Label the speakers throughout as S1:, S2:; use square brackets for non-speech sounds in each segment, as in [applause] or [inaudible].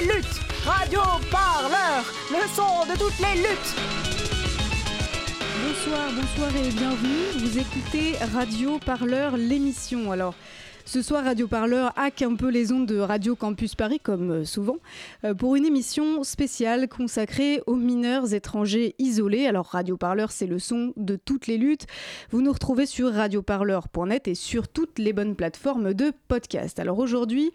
S1: Luttes. Radio Parleur, le son de toutes les luttes.
S2: Bonsoir, bonsoir et bienvenue. Vous écoutez Radio Parleur, l'émission. Alors, ce soir, Radio Parleur hack un peu les ondes de Radio Campus Paris, comme euh, souvent, euh, pour une émission spéciale consacrée aux mineurs étrangers isolés. Alors, Radio Parleur, c'est le son de toutes les luttes. Vous nous retrouvez sur radioparleur.net et sur toutes les bonnes plateformes de podcast. Alors, aujourd'hui,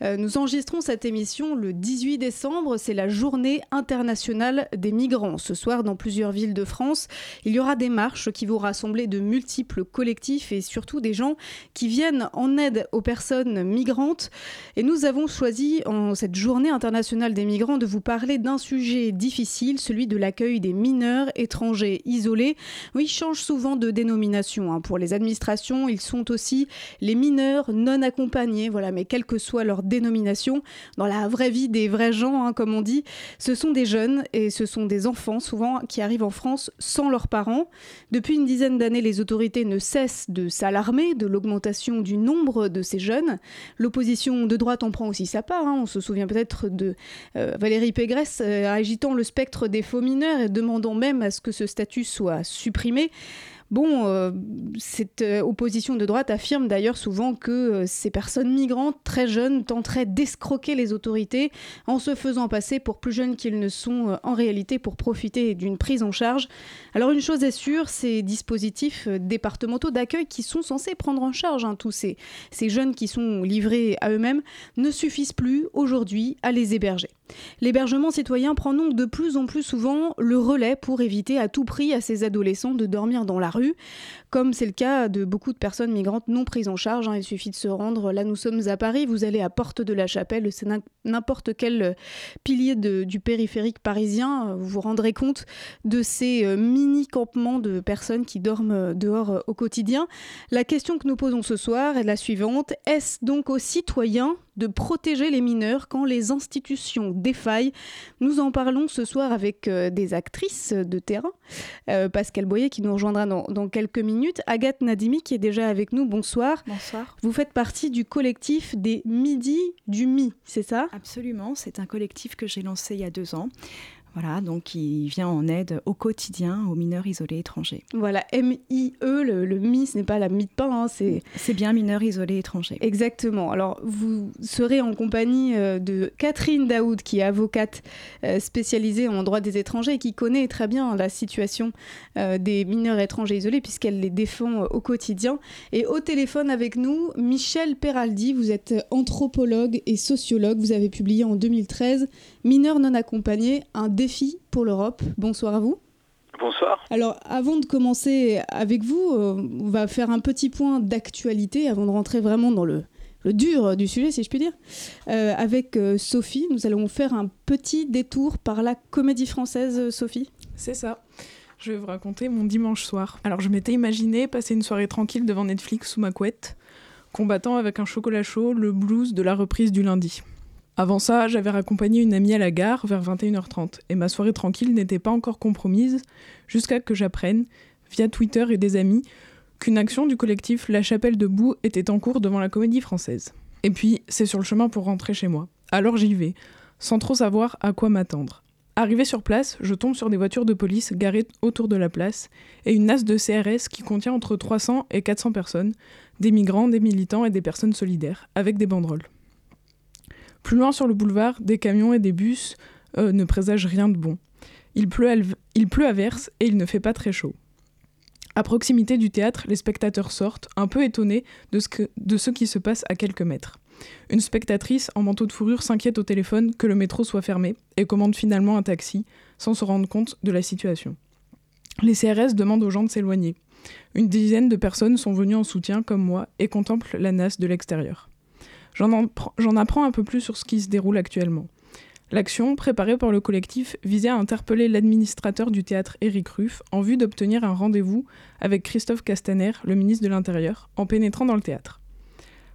S2: euh, nous enregistrons cette émission le 18 décembre. C'est la journée internationale des migrants. Ce soir, dans plusieurs villes de France, il y aura des marches qui vont rassembler de multiples collectifs et surtout des gens qui viennent en aide aux personnes migrantes. Et nous avons choisi en cette journée internationale des migrants de vous parler d'un sujet difficile, celui de l'accueil des mineurs étrangers isolés. Oui, ils changent souvent de dénomination. hein. Pour les administrations, ils sont aussi les mineurs non accompagnés. Voilà, mais quelle que soit leur dénomination, dans la vraie vie des vrais gens, hein, comme on dit, ce sont des jeunes et ce sont des enfants souvent qui arrivent en France sans leurs parents. Depuis une dizaine d'années, les autorités ne cessent de s'alarmer de l'augmentation du nombre de ces jeunes. L'opposition de droite en prend aussi sa part. hein. On se souvient peut-être de euh, Valérie Pégresse euh, agitant le spectre des faux mineurs et demandant même à ce que ce statut soit supprimé. Bon, euh, cette euh, opposition de droite affirme d'ailleurs souvent que euh, ces personnes migrantes très jeunes tenteraient d'escroquer les autorités en se faisant passer pour plus jeunes qu'ils ne sont en réalité pour profiter d'une prise en charge. Alors une chose est sûre, ces dispositifs départementaux d'accueil qui sont censés prendre en charge hein, tous ces, ces jeunes qui sont livrés à eux-mêmes ne suffisent plus aujourd'hui à les héberger. L'hébergement citoyen prend donc de plus en plus souvent le relais pour éviter à tout prix à ces adolescents de dormir dans la rue, rue comme c'est le cas de beaucoup de personnes migrantes non prises en charge. hein. Il suffit de se rendre, là nous sommes à Paris, vous allez à Porte de la Chapelle, c'est n'im- n'importe quel euh, pilier du périphérique parisien, vous vous rendrez compte de ces euh, mini-campements de personnes qui dorment euh, dehors au quotidien. La question que nous posons ce soir est la suivante. Est-ce donc aux citoyens de protéger les mineurs quand les institutions défaillent? Nous en parlons ce soir avec des actrices de terrain. Euh, Pascal Boyer qui nous rejoindra dans quelques minutes. Agathe Nadimi qui est déjà avec nous. Bonsoir.
S3: Bonsoir.
S2: Vous faites partie du collectif des Midi du Mi, c'est ça?
S3: Absolument, c'est un collectif que j'ai lancé il y a deux ans. Voilà, donc qui vient en aide au quotidien aux mineurs isolés étrangers.
S2: Voilà, M-I-E, le, le Mi, ce n'est pas la mie de pain, hein, c'est
S3: C'est bien mineurs isolés étrangers.
S2: Exactement. Alors, vous serez en compagnie euh, de Catherine Daoud, qui est avocate euh, spécialisée en droit des étrangers et qui connaît très bien la situation euh, des mineurs étrangers isolés, puisqu'elle les défend au quotidien. Et au téléphone avec nous, Michel Peraldi, vous êtes anthropologue et sociologue. Vous avez publié en 2013 Mineurs non accompagnés, un défi pour l'Europe. Bonsoir à vous.
S4: Bonsoir.
S2: Alors, avant de commencer avec vous, euh, on va faire un petit point d'actualité avant de rentrer vraiment dans le, le dur du sujet, si je puis dire. Euh, avec euh, Sophie, nous allons faire un petit détour par la comédie française, Sophie.
S5: C'est ça. Je vais vous raconter mon dimanche soir. Alors je m'étais imaginé passer une soirée tranquille devant Netflix sous ma couette, combattant avec un chocolat chaud le blues de la reprise du lundi. Avant ça, j'avais raccompagné une amie à la gare vers 21h30, et ma soirée tranquille n'était pas encore compromise, jusqu'à que j'apprenne, via Twitter et des amis, qu'une action du collectif La Chapelle debout était en cours devant la comédie française. Et puis, c'est sur le chemin pour rentrer chez moi. Alors j'y vais, sans trop savoir à quoi m'attendre. Arrivé sur place, je tombe sur des voitures de police garées autour de la place et une nasse de CRS qui contient entre 300 et 400 personnes, des migrants, des militants et des personnes solidaires, avec des banderoles. Plus loin sur le boulevard, des camions et des bus euh, ne présagent rien de bon. Il pleut, à, verse et il ne fait pas très chaud. À proximité du théâtre, les spectateurs sortent, un peu étonnés de ce, qui se passe à quelques mètres. Une spectatrice en manteau de fourrure s'inquiète au téléphone que le métro soit fermé et commande finalement un taxi sans se rendre compte de la situation. Les CRS demandent aux gens de s'éloigner. Une dizaine de personnes sont venues en soutien, comme moi, et contemplent la NAS de l'extérieur. J'en apprends un peu plus sur ce qui se déroule actuellement. L'action, préparée par le collectif, visait à interpeller l'administrateur du théâtre Éric Ruff en vue d'obtenir un rendez-vous avec Christophe Castaner, le ministre de l'Intérieur, en pénétrant dans le théâtre.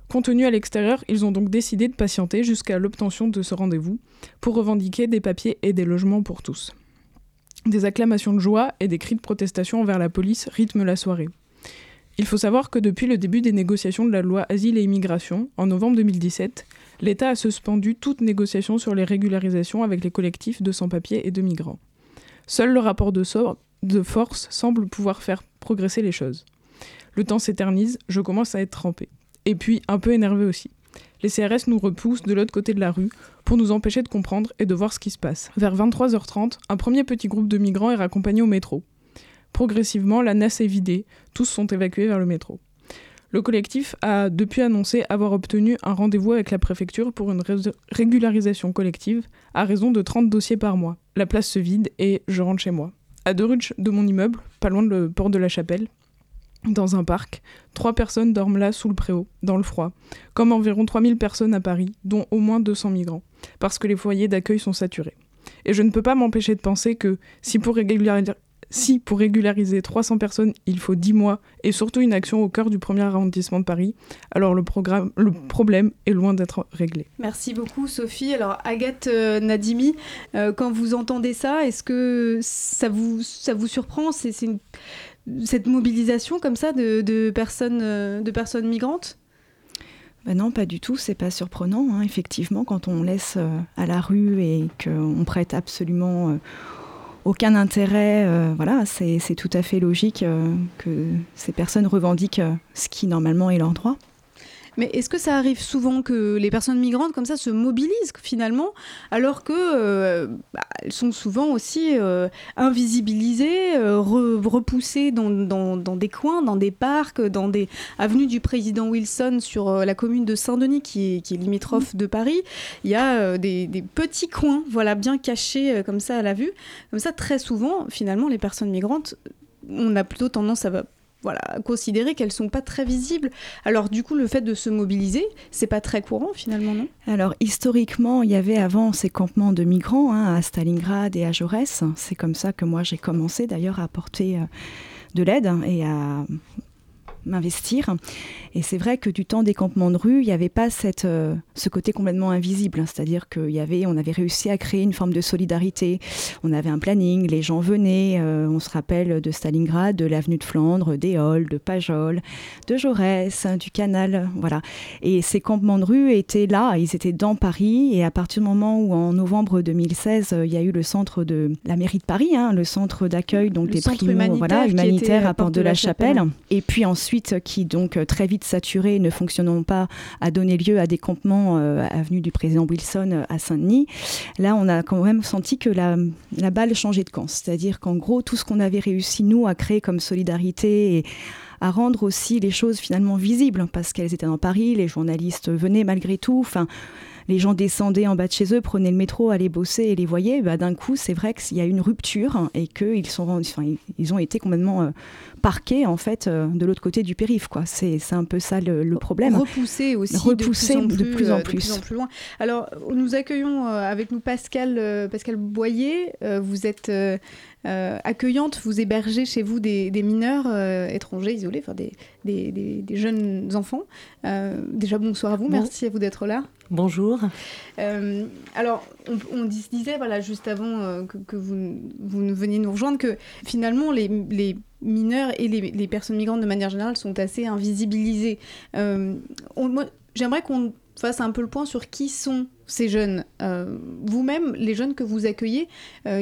S5: Contenus à l'extérieur, ils ont donc décidé de patienter jusqu'à l'obtention de ce rendez-vous pour revendiquer des papiers et des logements pour tous. Des acclamations de joie et des cris de protestation envers la police rythment la soirée. Il faut savoir que depuis le début des négociations de la loi Asile et Immigration, en novembre 2017, l'État a suspendu toute négociation sur les régularisations avec les collectifs de sans-papiers et de migrants. Seul le rapport de, de force semble pouvoir faire progresser les choses. Le temps s'éternise, je commence à être trempé. Et puis un peu énervé aussi. Les CRS nous repoussent de l'autre côté de la rue pour nous empêcher de comprendre et de voir ce qui se passe. Vers 23h30, un premier petit groupe de migrants est raccompagné au métro. Progressivement, la NAS est vidée, tous sont évacués vers le métro. Le collectif a depuis annoncé avoir obtenu un rendez-vous avec la préfecture pour une régularisation collective à raison de 30 dossiers par mois. La place se vide et je rentre chez moi. À deux rues de mon immeuble, pas loin de le port de la Chapelle, dans un parc. Trois personnes dorment là sous le préau, dans le froid, comme environ 3000 personnes à Paris, dont au moins 200 migrants, parce que les foyers d'accueil sont saturés. Et je ne peux pas m'empêcher de penser que si pour, régulariser, si pour régulariser 300 personnes, il faut 10 mois et surtout une action au cœur du premier arrondissement de Paris, alors le, programme, le problème est loin d'être réglé.
S2: Merci beaucoup Sophie. Alors Agathe euh, Nadimi, euh, quand vous entendez ça, est-ce que ça vous, ça vous surprend? C'est une cette mobilisation comme ça de, personnes, euh, de personnes migrantes?
S3: Ben non, pas du tout. C'est pas surprenant, hein, effectivement, quand on laisse euh, à la rue et qu'on prête absolument euh, aucun intérêt. voilà, c'est tout à fait logique que ces personnes revendiquent ce qui normalement est leur droit.
S2: Mais est-ce que ça arrive souvent que les personnes migrantes comme ça se mobilisent finalement, alors que euh, bah, elles sont souvent aussi euh, invisibilisées, euh, repoussées dans, dans, dans, des coins, dans des parcs, dans des avenues du président Wilson sur la commune de Saint-Denis qui est, qui est, limitrophe de Paris. Il y a des, des, petits coins, voilà, bien cachés comme ça à la vue. Comme ça, très souvent, finalement, les personnes migrantes, on a plutôt tendance à voilà, considérer qu'elles sont pas très visibles. Alors du coup, le fait de se mobiliser, c'est pas très courant finalement, non?
S3: Alors historiquement, il y avait avant ces campements de migrants hein, à Stalingrad et à Jaurès. C'est comme ça que moi j'ai commencé d'ailleurs à apporter euh, de l'aide et à m'investir. Et c'est vrai que du temps des campements de rue, il n'y avait pas cette, euh, ce côté complètement invisible. Hein. C'est-à-dire qu'il y avait, on avait réussi à créer une forme de solidarité. On avait un planning, les gens venaient. Euh, on se rappelle de Stalingrad, de l'avenue de Flandre, Halles, de Pajol, de Jaurès, du Canal. Voilà. Et ces campements de rue étaient là, ils étaient dans Paris. Et à partir du moment où, en novembre 2016, euh, il y a eu le centre de la mairie de Paris, hein, le centre d'accueil donc des primo, humanitaire, voilà, humanitaire à Porte de la, Chapelle. Chapelle. Et puis ensuite qui donc euh, très vite saturés, ne fonctionnant pas, a donné lieu à des campements euh, avenue du président Wilson euh, à Saint-Denis. Là, on a quand même senti que la, balle changeait de camp. C'est-à-dire qu'en gros, tout ce qu'on avait réussi, nous, à créer comme solidarité et à rendre aussi les choses finalement visibles, parce qu'elles étaient dans Paris, les journalistes venaient malgré tout. Enfin, les gens descendaient en bas de chez eux, prenaient le métro, allaient bosser et les voyaient, bah, d'un coup, c'est vrai qu'il y a une rupture et qu'ils sont, enfin, ils ont été complètement euh, parqués en fait euh, de l'autre côté du périph. Quoi. C'est, c'est un peu ça le, problème.
S2: Repoussés aussi,
S3: Repoussés
S2: de, plus en plus, euh, de plus, loin. Alors, nous accueillons avec nous Pascal, Pascal Boyer. vous êtes accueillante, vous hébergez chez vous des, mineurs étrangers isolés, enfin des, des, jeunes enfants. déjà, bonsoir à vous, merci à vous d'être là.
S6: Bonjour.
S2: Euh, alors, on, disait, voilà, juste avant euh, que, vous, vous veniez nous rejoindre, que finalement, les, mineurs et les, personnes migrantes, de manière générale, sont assez invisibilisés. Euh, j'aimerais qu'on fasse un peu le point sur qui sont ces jeunes. Vous-même, les jeunes que vous accueillez,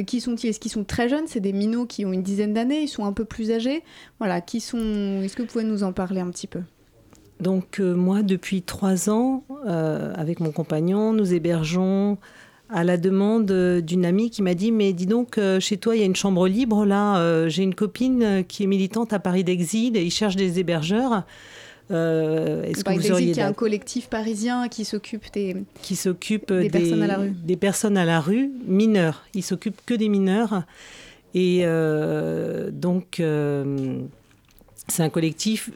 S2: qui sont-ils? Est-ce qu'ils sont très jeunes? C'est des minots qui ont une dizaine d'années Ils sont un peu plus âgés. Voilà, qui sont... Est-ce que vous pouvez nous en parler un petit peu?
S6: Donc euh, moi, depuis trois ans, euh, avec mon compagnon, nous hébergeons à la demande d'une amie qui m'a dit mais dis donc euh, chez toi il y a une chambre libre là j'ai une copine qui est militante à Paris d'exil et il cherche des hébergeurs
S2: est-ce que vous auriez un collectif parisien qui s'occupe des
S6: qui s'occupe des, personnes à la rue. des personnes à la rue mineurs. Il s'occupe que des mineurs. Et donc, c'est un collectif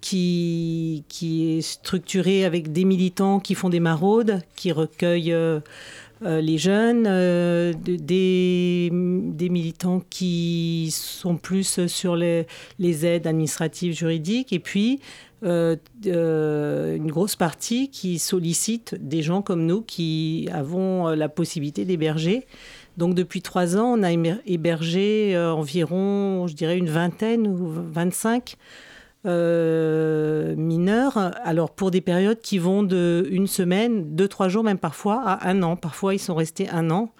S6: qui, qui est structuré avec des militants qui font des maraudes, qui recueillent euh, les jeunes, euh, des, militants qui sont plus sur les, aides administratives, juridiques, et puis euh, une grosse partie qui sollicite des gens comme nous qui avons la possibilité d'héberger. Donc depuis trois ans, on a hébergé environ, je dirais, une vingtaine ou 25 euh, mineurs, alors pour des périodes qui vont de une semaine, deux, trois jours, même parfois, à un an. Parfois, ils sont restés un an.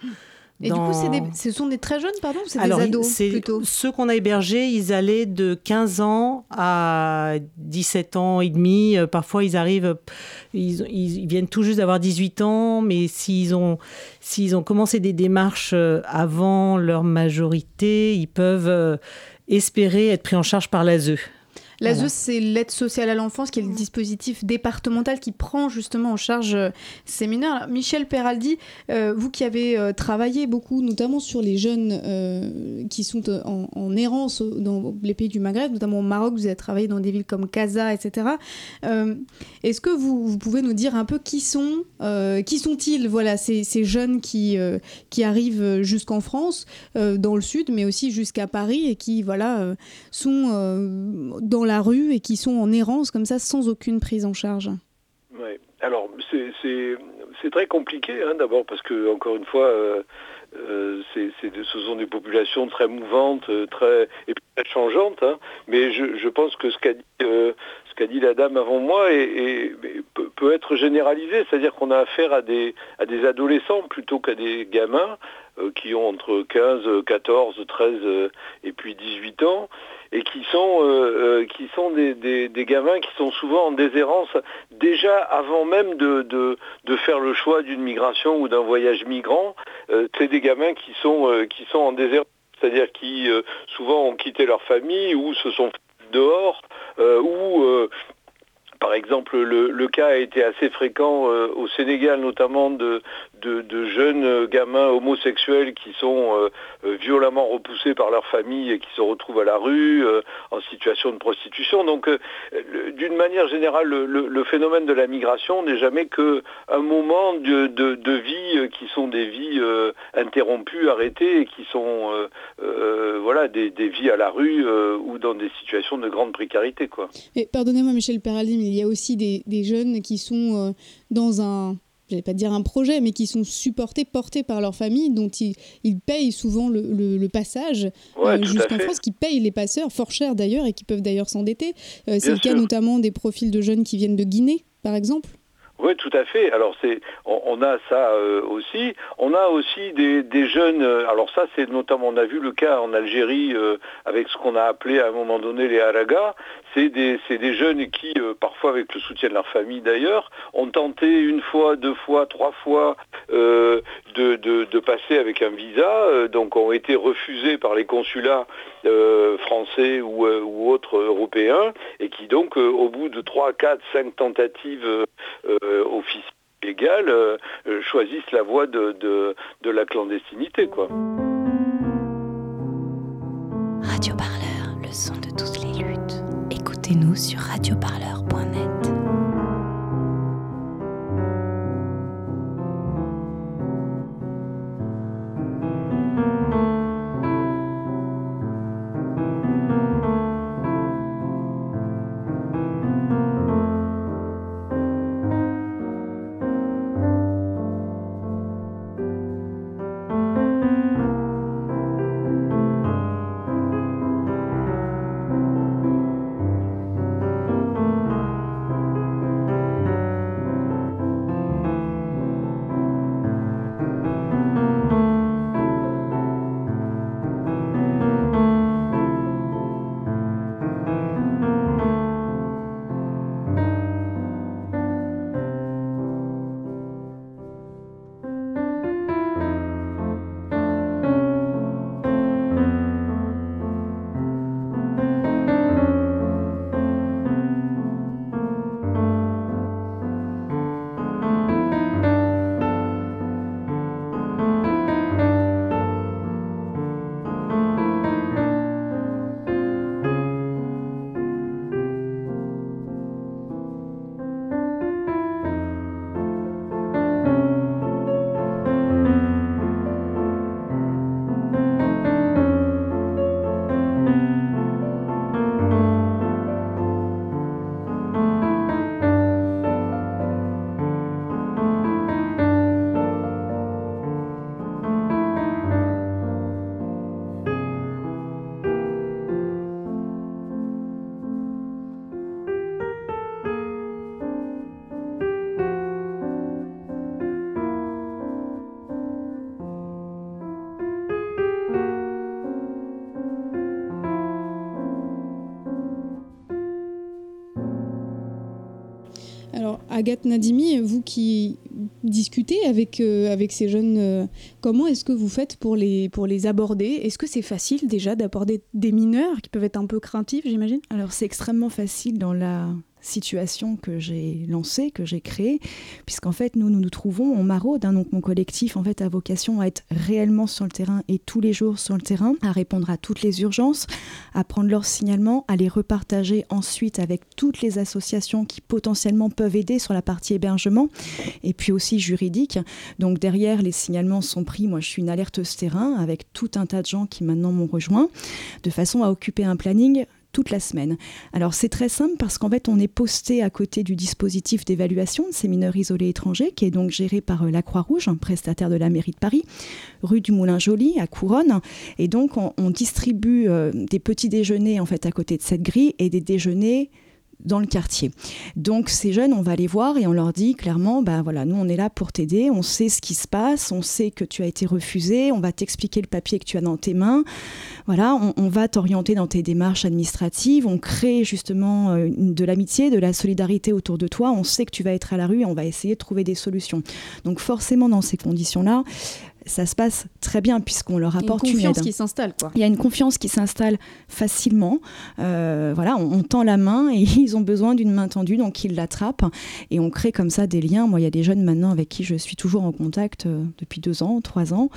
S2: Et du coup, ce sont des très jeunes, pardon, ou c'est des ados plutôt
S6: Ceux qu'on a hébergés, ils allaient de 15 ans à 17 ans et demi. Euh, parfois, ils arrivent, ils, ils viennent tout juste d'avoir 18 ans, mais s'ils ont, s'ils ont commencé des démarches euh, avant leur majorité, ils peuvent espérer être pris en charge par l'ASE.
S2: L'ASE, c'est l'aide sociale à l'enfance, qui est le dispositif départemental qui prend justement en charge euh, ces mineurs. Michel Peraldi, euh, vous qui avez euh, travaillé beaucoup, notamment sur les jeunes qui sont en, errance dans les pays du Maghreb, notamment au Maroc, vous avez travaillé dans des villes comme Casa, etc. Est-ce que vous, pouvez nous dire un peu qui sont, qui sont-ils, voilà, ces, ces, jeunes qui, qui arrivent jusqu'en France, dans le sud, mais aussi jusqu'à Paris et qui, voilà, sont dans la rue et qui sont en errance comme ça sans aucune prise en charge.
S4: Oui, alors c'est très compliqué hein, d'abord parce que, encore une fois, euh, euh, ce sont des populations très mouvantes, euh, très, et très changeantes, hein. mais je, pense que ce qu'a dit, dit, la dame avant moi peut, être généralisé, c'est-à-dire qu'on a affaire à des, à des adolescents plutôt qu'à des gamins qui ont entre 15, 14, 13 et puis 18 ans et qui sont, euh, euh, qui sont des, des, gamins qui sont souvent en déshérence déjà avant même de, de, faire le choix d'une migration ou d'un voyage migrant. Euh, c'est des gamins qui sont, qui sont en déshérence, c'est-à-dire qui souvent ont quitté leur famille ou se sont dehors ou par exemple, le, cas a été assez fréquent au Sénégal, notamment de, de, jeunes gamins homosexuels qui sont euh, euh, violemment repoussés par leur famille et qui se retrouvent à la rue euh, en situation de prostitution. Donc, d'une manière générale, le, phénomène de la migration n'est jamais qu'un moment de, vie qui sont des vies interrompues, arrêtées et qui sont voilà, des, vies à la rue ou dans des situations de grande précarité. Quoi.
S2: pardonnez-moi Michel Peraldi, mais il y a aussi des jeunes qui sont dans un je vais pas dire un projet, mais qui sont supportés, portés par leur famille, dont ils, payent souvent le, passage
S4: euh,
S2: jusqu'en France, qui payent les passeurs, fort cher d'ailleurs, et qui peuvent d'ailleurs s'endetter. Euh, c'est le cas notamment des profils de jeunes qui viennent de Guinée, par exemple.
S4: Oui, tout à fait. Alors on, a ça euh, aussi. On a aussi des, jeunes. Euh, alors ça, c'est notamment, on a vu le cas en Algérie euh, avec ce qu'on a appelé à un moment donné les haragas. C'est des, jeunes qui, parfois avec le soutien de leur famille d'ailleurs, ont tenté une fois, deux fois, trois fois de, passer avec un visa, donc ont été refusés par les consulats français ou, autres européens, et qui donc, au bout de trois, quatre, cinq tentatives office légal euh, euh, choisissent la voie de, de, la clandestinité. Quoi.
S7: Radio Parleur, le son de toutes les luttes. Écoutez-nous sur radioparleur.net.
S2: Nadimi, vous qui discutez avec, avec ces jeunes, comment est-ce que vous faites pour les, pour les aborder? Est-ce que c'est facile déjà d'aborder des mineurs qui peuvent être un peu craintifs, j'imagine?
S3: Alors c'est extrêmement facile dans la situation que j'ai lancée, que j'ai créée, puisqu'en fait, nous, nous nous trouvons en maraude. Hein, donc, mon collectif, en fait, a vocation à être réellement sur le terrain et tous les jours sur le terrain, à répondre à toutes les urgences, à prendre leurs signalements, à les repartager ensuite avec toutes les associations qui potentiellement peuvent aider sur la partie hébergement et puis aussi juridique. Donc, derrière, les signalements sont pris. Moi, je suis une alerteuse terrain avec tout un tas de gens qui maintenant m'ont rejoint, de façon à occuper un planning toute la semaine. Alors c'est très simple parce qu'en fait on est posté à côté du dispositif d'évaluation de ces mineurs isolés étrangers qui est donc géré par euh, la Croix-Rouge, un prestataire de la mairie de Paris, rue du Moulin-Joli à Couronne. Et donc on, distribue euh, des petits déjeuners en fait à côté de cette grille et des déjeuners dans le quartier. Donc ces jeunes, on va les voir et on leur dit clairement, ben voilà, nous on est là pour t'aider, on sait ce qui se passe, on sait que tu as été refusé, on va t'expliquer le papier que tu as dans tes mains, voilà, on, va t'orienter dans tes démarches administratives, on crée justement euh, de l'amitié, de la solidarité autour de toi, on sait que tu vas être à la rue et on va essayer de trouver des solutions. Donc forcément dans ces conditions-là, ça se passe très bien puisqu'on leur apporte
S2: une,
S3: confiance
S2: qui s'installe.
S3: Il y a une confiance qui s'installe facilement. Euh, voilà, on, tend la main et [laughs] ils ont besoin d'une main tendue, donc ils l'attrapent et on crée comme ça des liens. Moi, il y a des jeunes maintenant avec qui je suis toujours en contact euh, depuis deux ans, trois ans,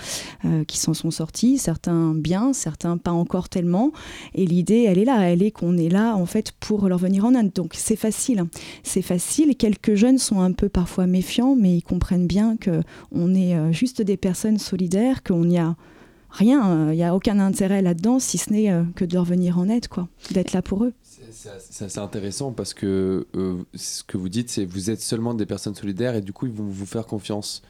S3: euh, qui s'en sont sortis. Certains bien, certains pas encore tellement. Et l'idée, elle est là, elle est qu'on est là en fait pour leur venir en aide. Donc c'est facile, c'est facile. Quelques jeunes sont un peu parfois méfiants, mais ils comprennent bien que on est juste des personnes solidaire, qu'on n'y a rien, il n'y a aucun intérêt là-dedans, si ce n'est euh, que de leur venir en aide, quoi, d'être là pour eux.
S8: C'est assez intéressant parce que euh, ce que vous dites, c'est vous êtes seulement des personnes solidaires et du coup, ils vont vous faire confiance.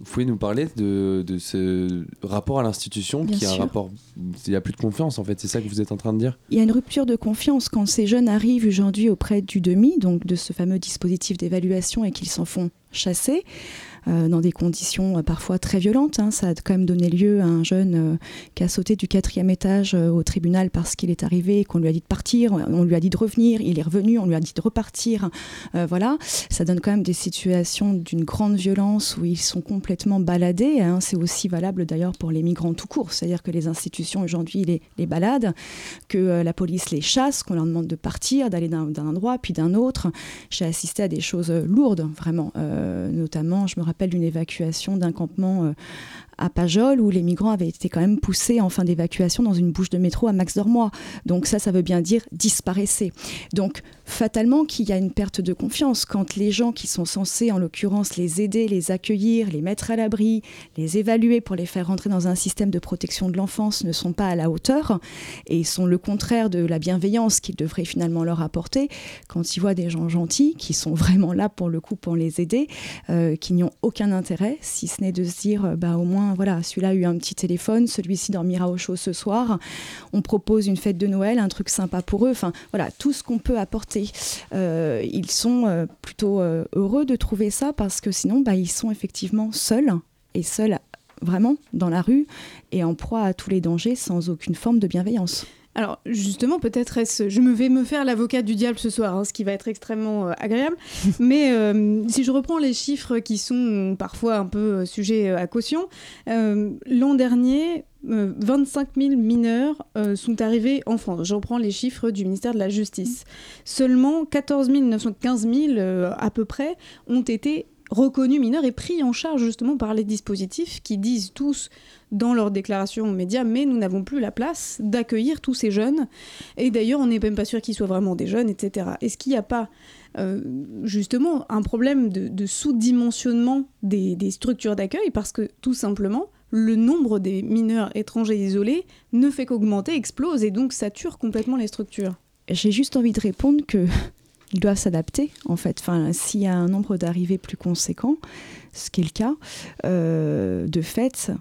S8: Vous pouvez nous parler de, de ce rapport à l'institution qui est un rapport. Il n'y a plus de confiance en fait, c'est ça que vous êtes en train de dire?
S3: Il y a une rupture de confiance quand ces jeunes arrivent aujourd'hui auprès du demi, donc de ce fameux dispositif d'évaluation et qu'ils s'en font chasser. Euh, dans des conditions euh, parfois très violentes. Hein. Ça a quand même donné lieu à un jeune euh, qui a sauté du quatrième étage au tribunal parce qu'il est arrivé, qu'on lui a dit de partir, on lui a dit de revenir, il est revenu, on lui a dit de repartir. voilà, ça donne quand même des situations d'une grande violence où ils sont complètement baladés. Hein. C'est aussi valable d'ailleurs pour les migrants tout court, c'est-à-dire que les institutions aujourd'hui les, baladent, que la police les chasse, qu'on leur demande de partir, d'aller d'un endroit puis d'un autre. J'ai assisté à des choses lourdes, vraiment, notamment, je me rappelle rappelle d'une évacuation d'un campement euh, à Pajol où les migrants avaient été quand même poussés en fin d'évacuation dans une bouche de métro à Max Dormois. Donc ça, ça veut bien dire disparaissez. Donc fatalement qu'il y a une perte de confiance quand les gens qui sont censés, en l'occurrence, les aider, les accueillir, les mettre à l'abri, les évaluer pour les faire rentrer dans un système de protection de l'enfance ne sont pas à la hauteur et sont le contraire de la bienveillance qu'ils devraient finalement leur apporter. Quand ils voient des gens gentils qui sont vraiment là pour le coup pour les aider, euh, qui n'y ont aucun intérêt, si ce n'est de se dire bah au moins voilà, celui-là a eu un petit téléphone, celui-ci dormira au chaud ce soir. On propose une fête de Noël, un truc sympa pour eux. Enfin, voilà, tout ce qu'on peut apporter. Euh, ils sont euh, plutôt euh, heureux de trouver ça parce que sinon, bah, ils sont effectivement seuls et seuls vraiment dans la rue et en proie à tous les dangers sans aucune forme de bienveillance.
S2: Alors justement, peut-être est-ce, je me vais me faire l'avocat du diable ce soir, hein, ce qui va être extrêmement euh, agréable. [laughs] Mais euh, si je reprends les chiffres qui sont parfois un peu euh, sujets à caution, l'an dernier, 25 000 mineurs sont arrivés en France. Je reprends les chiffres du ministère de la Justice. Seulement 14 915 000 à peu près ont été reconnus mineurs et pris en charge justement par les dispositifs qui disent tous dans leur déclaration aux médias, mais nous n'avons plus la place d'accueillir tous ces jeunes. Et d'ailleurs, on n'est même pas sûr qu'ils soient vraiment des jeunes, etc. Est-ce qu'il n'y a pas euh, justement un problème de, sous-dimensionnement des, des structures d'accueil? Parce que tout simplement, le nombre des mineurs étrangers isolés ne fait qu'augmenter, explose, et donc sature complètement les structures.
S3: J'ai juste envie de répondre que ils doivent s'adapter en fait. Enfin, s'il y a un nombre d'arrivées plus conséquent, ce qui est le cas, euh, de fait,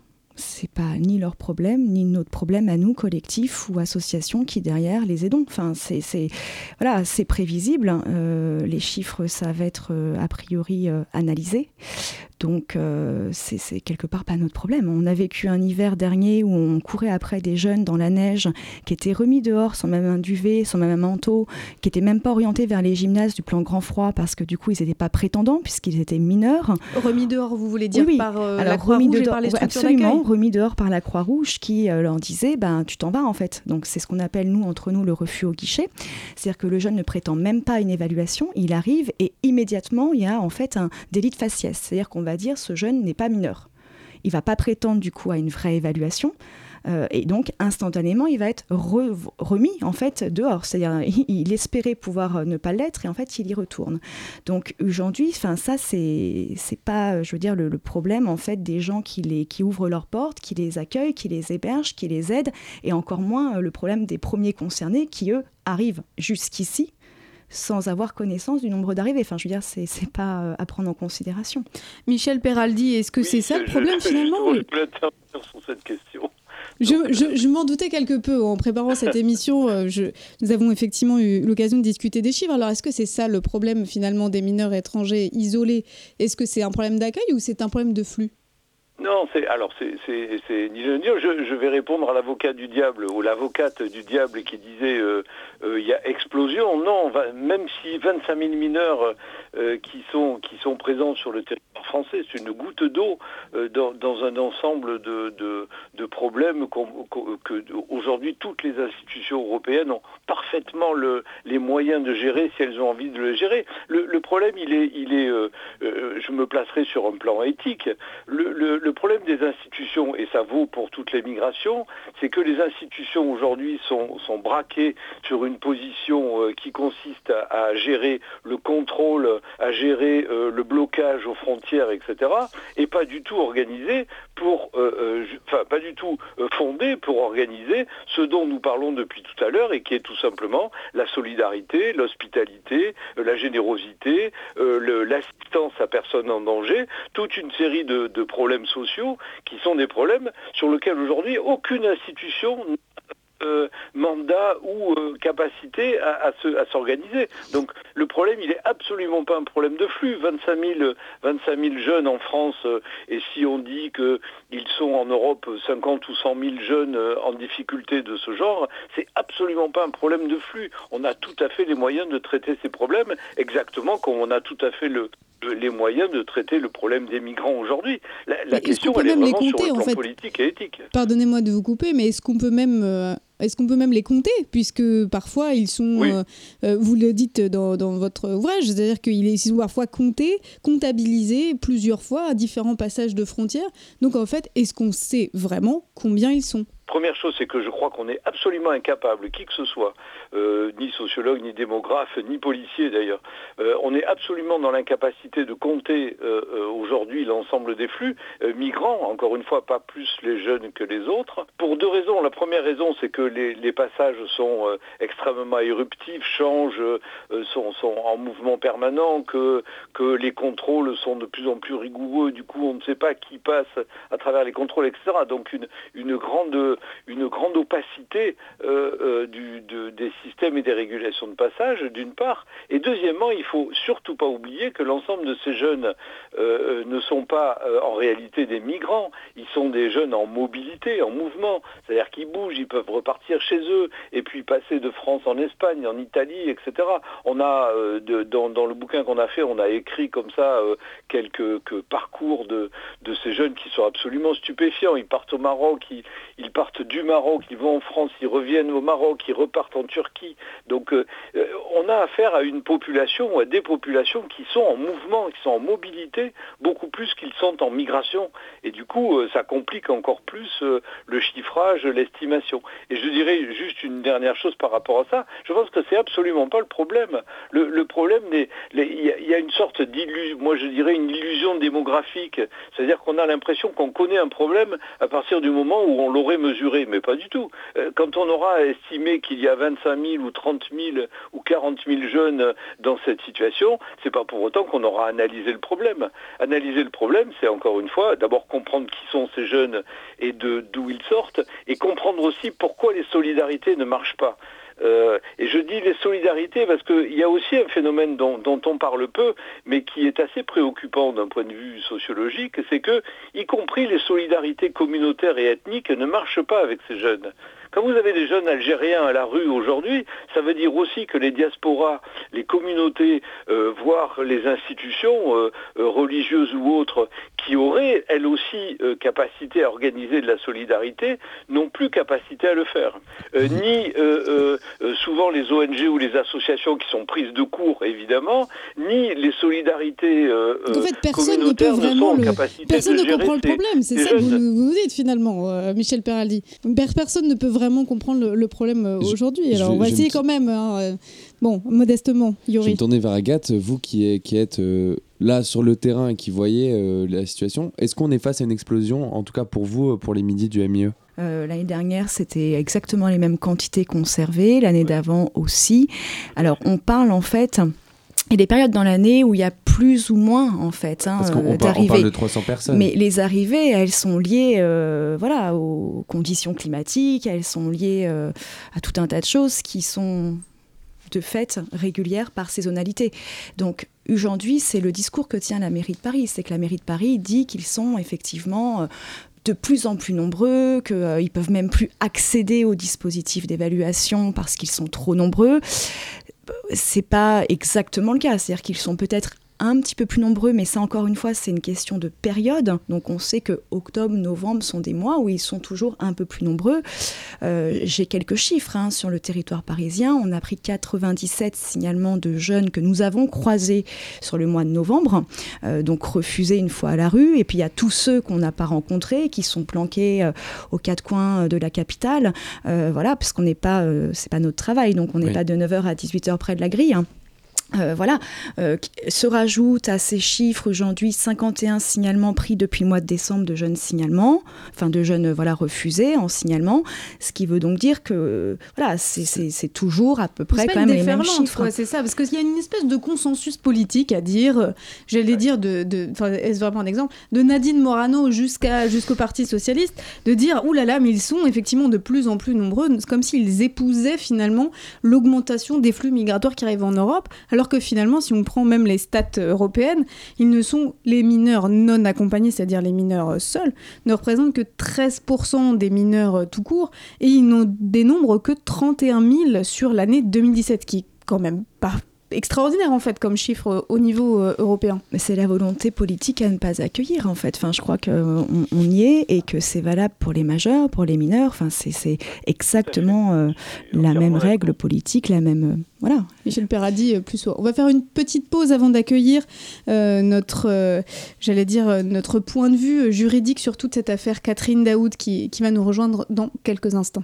S3: c'est pas ni leur problème ni notre problème à nous collectifs ou associations qui derrière les aidons. Enfin, c'est voilà, c'est prévisible. Euh, les chiffres savent être euh, a priori analysés. Donc euh, c'est quelque part pas notre problème. On a vécu un hiver dernier où on courait après des jeunes dans la neige qui étaient remis dehors sans même un duvet, sans même un manteau, qui n'étaient même pas orientés vers les gymnases du plan grand froid parce que du coup ils n'étaient pas prétendants puisqu'ils étaient mineurs.
S9: Remis dehors, vous voulez dire par euh, la
S3: Croix-Rouge
S9: et par les
S3: Absolument, remis dehors par la Croix-Rouge qui leur disait ben, tu t'en vas en fait. Donc c'est ce qu'on appelle nous entre nous le refus au guichet. C'est-à-dire que le jeune ne prétend même pas une évaluation, il arrive et immédiatement il y a en fait un délit de faciès. C'est-à-dire qu'on va dire ce jeune n'est pas mineur. Il va pas prétendre du coup à une vraie évaluation. Euh, et donc, instantanément, il va être remis en fait dehors. C'est-à-dire, [laughs] il, espérait pouvoir euh, ne pas l'être et en fait, il y retourne. Donc, aujourd'hui, enfin, ça, c'est c'est pas, je veux dire, le, problème en fait des gens qui les qui ouvrent leurs portes, qui les accueillent, qui les hébergent, qui les aident, et encore moins euh, le problème des premiers concernés qui eux arrivent jusqu'ici sans avoir connaissance du nombre d'arrivées. Enfin, je veux dire, c'est n'est pas à prendre en considération.
S9: Michel Peraldi, est-ce que c'est ça le problème finalement
S4: Je peux sur cette question.
S9: Je, m'en doutais quelque peu en préparant cette [laughs] émission. Euh, nous avons effectivement eu l'occasion de discuter des chiffres. Alors, est-ce que c'est ça le problème finalement des mineurs étrangers isolés? Est-ce que c'est un problème d'accueil ou c'est un problème de flux?
S4: Non, c'est alors c'est ni le je, je, vais répondre à l'avocat du diable ou l'avocate du diable qui disait euh, euh, il y a explosion. Non, même si 25 000 mineurs euh, qui sont qui sont présents sur le territoire français, c'est une goutte d'eau dans, un ensemble de, de, problèmes que aujourd'hui toutes les institutions européennes ont parfaitement le, les moyens de gérer si elles ont envie de le gérer. Le, problème, il est je me placerai sur un plan éthique. Le problème des institutions, et ça vaut pour toutes les migrations, c'est que les institutions aujourd'hui sont, braquées sur une position euh, qui consiste à, gérer le contrôle, à gérer euh, le blocage aux frontières, etc., et pas du tout organisées pour, euh, pas du tout pour organiser ce dont nous parlons depuis tout à l'heure et qui est tout simplement la solidarité, l'hospitalité, la générosité, l'assistance à personnes en danger, toute une série de, de problèmes sociaux qui sont des problèmes sur lesquels aujourd'hui aucune institution euh, mandat ou euh, capacité à, s'organiser. Donc le problème, il est absolument pas un problème de flux. 25 000, jeunes en France, euh, et si on dit qu'ils sont en Europe 50 ou 100 000 jeunes en difficulté de ce genre, c'est absolument pas un problème de flux. On a tout à fait les moyens de traiter ces problèmes, exactement comme on a tout à fait le, les moyens de traiter le problème des migrants aujourd'hui. La, question, elle est vraiment compter, sur le plan politique et éthique.
S9: Pardonnez-moi de vous couper, mais est-ce qu'on peut même... Euh, est-ce qu'on peut même les compter Puisque parfois, ils sont, euh, euh, vous le dites dans, dans votre ouvrage, c'est-à-dire qu'ils sont parfois comptés, comptabilisés plusieurs fois à différents passages de frontières. Donc en fait, est-ce qu'on sait vraiment combien ils sont?
S4: Première chose, c'est que je crois qu'on est absolument incapable, qui que ce soit, euh, ni sociologue, ni démographe, ni policier d'ailleurs, euh, on est absolument dans l'incapacité de compter euh, aujourd'hui l'ensemble des flux migrants, encore une fois pas plus les jeunes que les autres, pour deux raisons. La première raison, c'est que les, passages sont extrêmement éruptifs, changent, sont, sont, en mouvement permanent, que, que les contrôles sont de plus en plus rigoureux, du coup on ne sait pas qui passe à travers les contrôles, etc. Donc une, une grande une grande opacité euh, euh, des systèmes et des régulations de passage, d'une part. Et deuxièmement, il faut surtout pas oublier que l'ensemble de ces jeunes euh, ne sont pas en réalité des migrants, ils sont des jeunes en mobilité, en mouvement, c'est-à-dire qu'ils bougent, ils peuvent repartir chez eux et puis passer de France en Espagne, en Italie, etc. On a, dans, le bouquin qu'on a fait, on a écrit comme ça quelques, parcours de, ces jeunes qui sont absolument stupéfiants. Ils partent au Maroc, ils partent du Maroc, ils vont en France, ils reviennent au Maroc, ils repartent en Turquie. Donc euh, euh, on a affaire à une population ou à des populations qui sont en mouvement, qui sont en mobilité, beaucoup plus qu'ils sont en migration. Et du coup, euh, ça complique encore plus le chiffrage, l'estimation. Et je dirais juste une dernière chose par rapport à ça. Je pense que c'est absolument pas le problème. Le, problème, il y, a une sorte d'illusion, moi je dirais une illusion démographique. C'est-à-dire qu'on a l'impression qu'on connaît un problème à partir du moment où on l'aurait mesuré mais pas du tout. Quand on aura estimé qu'il y a 25 000 ou 30 000 ou 40 000 jeunes dans cette situation, c'est pas pour autant qu'on aura analysé le problème. Analyser le problème, c'est encore une fois d'abord comprendre qui sont ces jeunes et d'où ils sortent, et comprendre aussi pourquoi les solidarités ne marchent pas. Euh, et je dis les solidarités parce qu'il y a aussi un phénomène dont, on parle peu, mais qui est assez préoccupant d'un point de vue sociologique, c'est que, y compris les solidarités communautaires et ethniques, ne marchent pas avec ces jeunes. Quand vous avez des jeunes Algériens à la rue aujourd'hui, ça veut dire aussi que les diasporas, les communautés, euh, voire les institutions euh, euh, religieuses ou autres, qui auraient elles aussi capacité à organiser de la solidarité, n'ont plus capacité à le faire. ni souvent les ONG ou les associations qui sont prises de court, évidemment, ni les solidarités
S2: en fait, personne ne peut vraiment le... personne ne comprend le problème. C'est ça que vous, vous, dites finalement, Michel Peraldi. Personne ne peut vraiment vraiment comprendre le, problème euh, aujourd'hui. Alors, on va essayer quand même. Hein, euh, bon, modestement, Yori.
S8: Je vais me tourner vers Agathe. Vous qui, qui êtes euh, là sur le terrain et qui voyez la situation, est-ce qu'on est face à une explosion, en tout cas pour vous, pour les midis du MIE
S3: L'année dernière, c'était exactement les mêmes quantités conservées. L'année d'avant aussi. Alors, on parle en fait et des périodes dans l'année où il y a plus ou moins en fait
S8: hein, Parce qu'on parle, de 300 personnes.
S3: Mais les arrivées, elles sont liées euh, voilà, aux conditions climatiques, elles sont liées euh, à tout un tas de choses qui sont de fait régulières par saisonnalité. Donc aujourd'hui, c'est le discours que tient la mairie de Paris. C'est que la mairie de Paris dit qu'ils sont effectivement... Euh, de plus en plus nombreux, qu'ils ne peuvent même plus accéder aux dispositifs d'évaluation parce qu'ils sont trop nombreux c'est pas exactement le cas. C'est-à-dire qu'ils sont peut-être un petit peu plus nombreux, mais ça encore une fois, c'est une question de période. Donc on sait que octobre, novembre sont des mois où ils sont toujours un peu plus nombreux. Euh, j'ai quelques chiffres hein, sur le territoire parisien. On a pris 97 signalements de jeunes que nous avons croisés sur le mois de novembre, euh, donc refusés une fois à la rue. Et puis il y a tous ceux qu'on n'a pas rencontrés, qui sont planqués euh, aux quatre coins de la capitale. voilà, parce qu'on n'est pas, c'est pas notre travail, donc on n'est pas de 9h à 18h près de la grille. Hein. Euh, voilà, euh, se rajoute à ces chiffres aujourd'hui 51 signalements pris depuis le mois de décembre de jeunes signalements, enfin de jeunes euh, voilà refusés en signalement, ce qui veut donc dire que voilà c'est toujours à peu près quand même les mêmes chiffres.
S2: c'est ça, parce qu'il y a une espèce de consensus politique à dire, j'allais dire de, est-ce vraiment un exemple, de Nadine Morano jusqu'à jusqu'au Parti socialiste, de dire oulala là là, mais ils sont effectivement de plus en plus nombreux, comme s'ils épousaient finalement l'augmentation des flux migratoires qui arrivent en Europe. Alors alors que finalement, si on prend même les stats européennes, ils ne sont les mineurs non accompagnés, c'est-à-dire les mineurs seuls, ne représentent que 13% des mineurs tout court, et ils n'ont dénombrent que 31 000 sur l'année 2017, qui est quand même pas extraordinaire en fait comme chiffre euh, au niveau euh, européen.
S3: Mais c'est la volonté politique à ne pas accueillir en fait. Enfin, je crois qu'on on y est et que c'est valable pour les majeurs, pour les mineurs. Enfin, c'est exactement euh, la même règle politique, la même voilà.
S2: Michel Perradi plus On va faire une petite pause avant d'accueillir notre, j'allais dire notre point de vue juridique sur toute cette affaire. Catherine Daoud qui, qui va nous rejoindre dans quelques instants.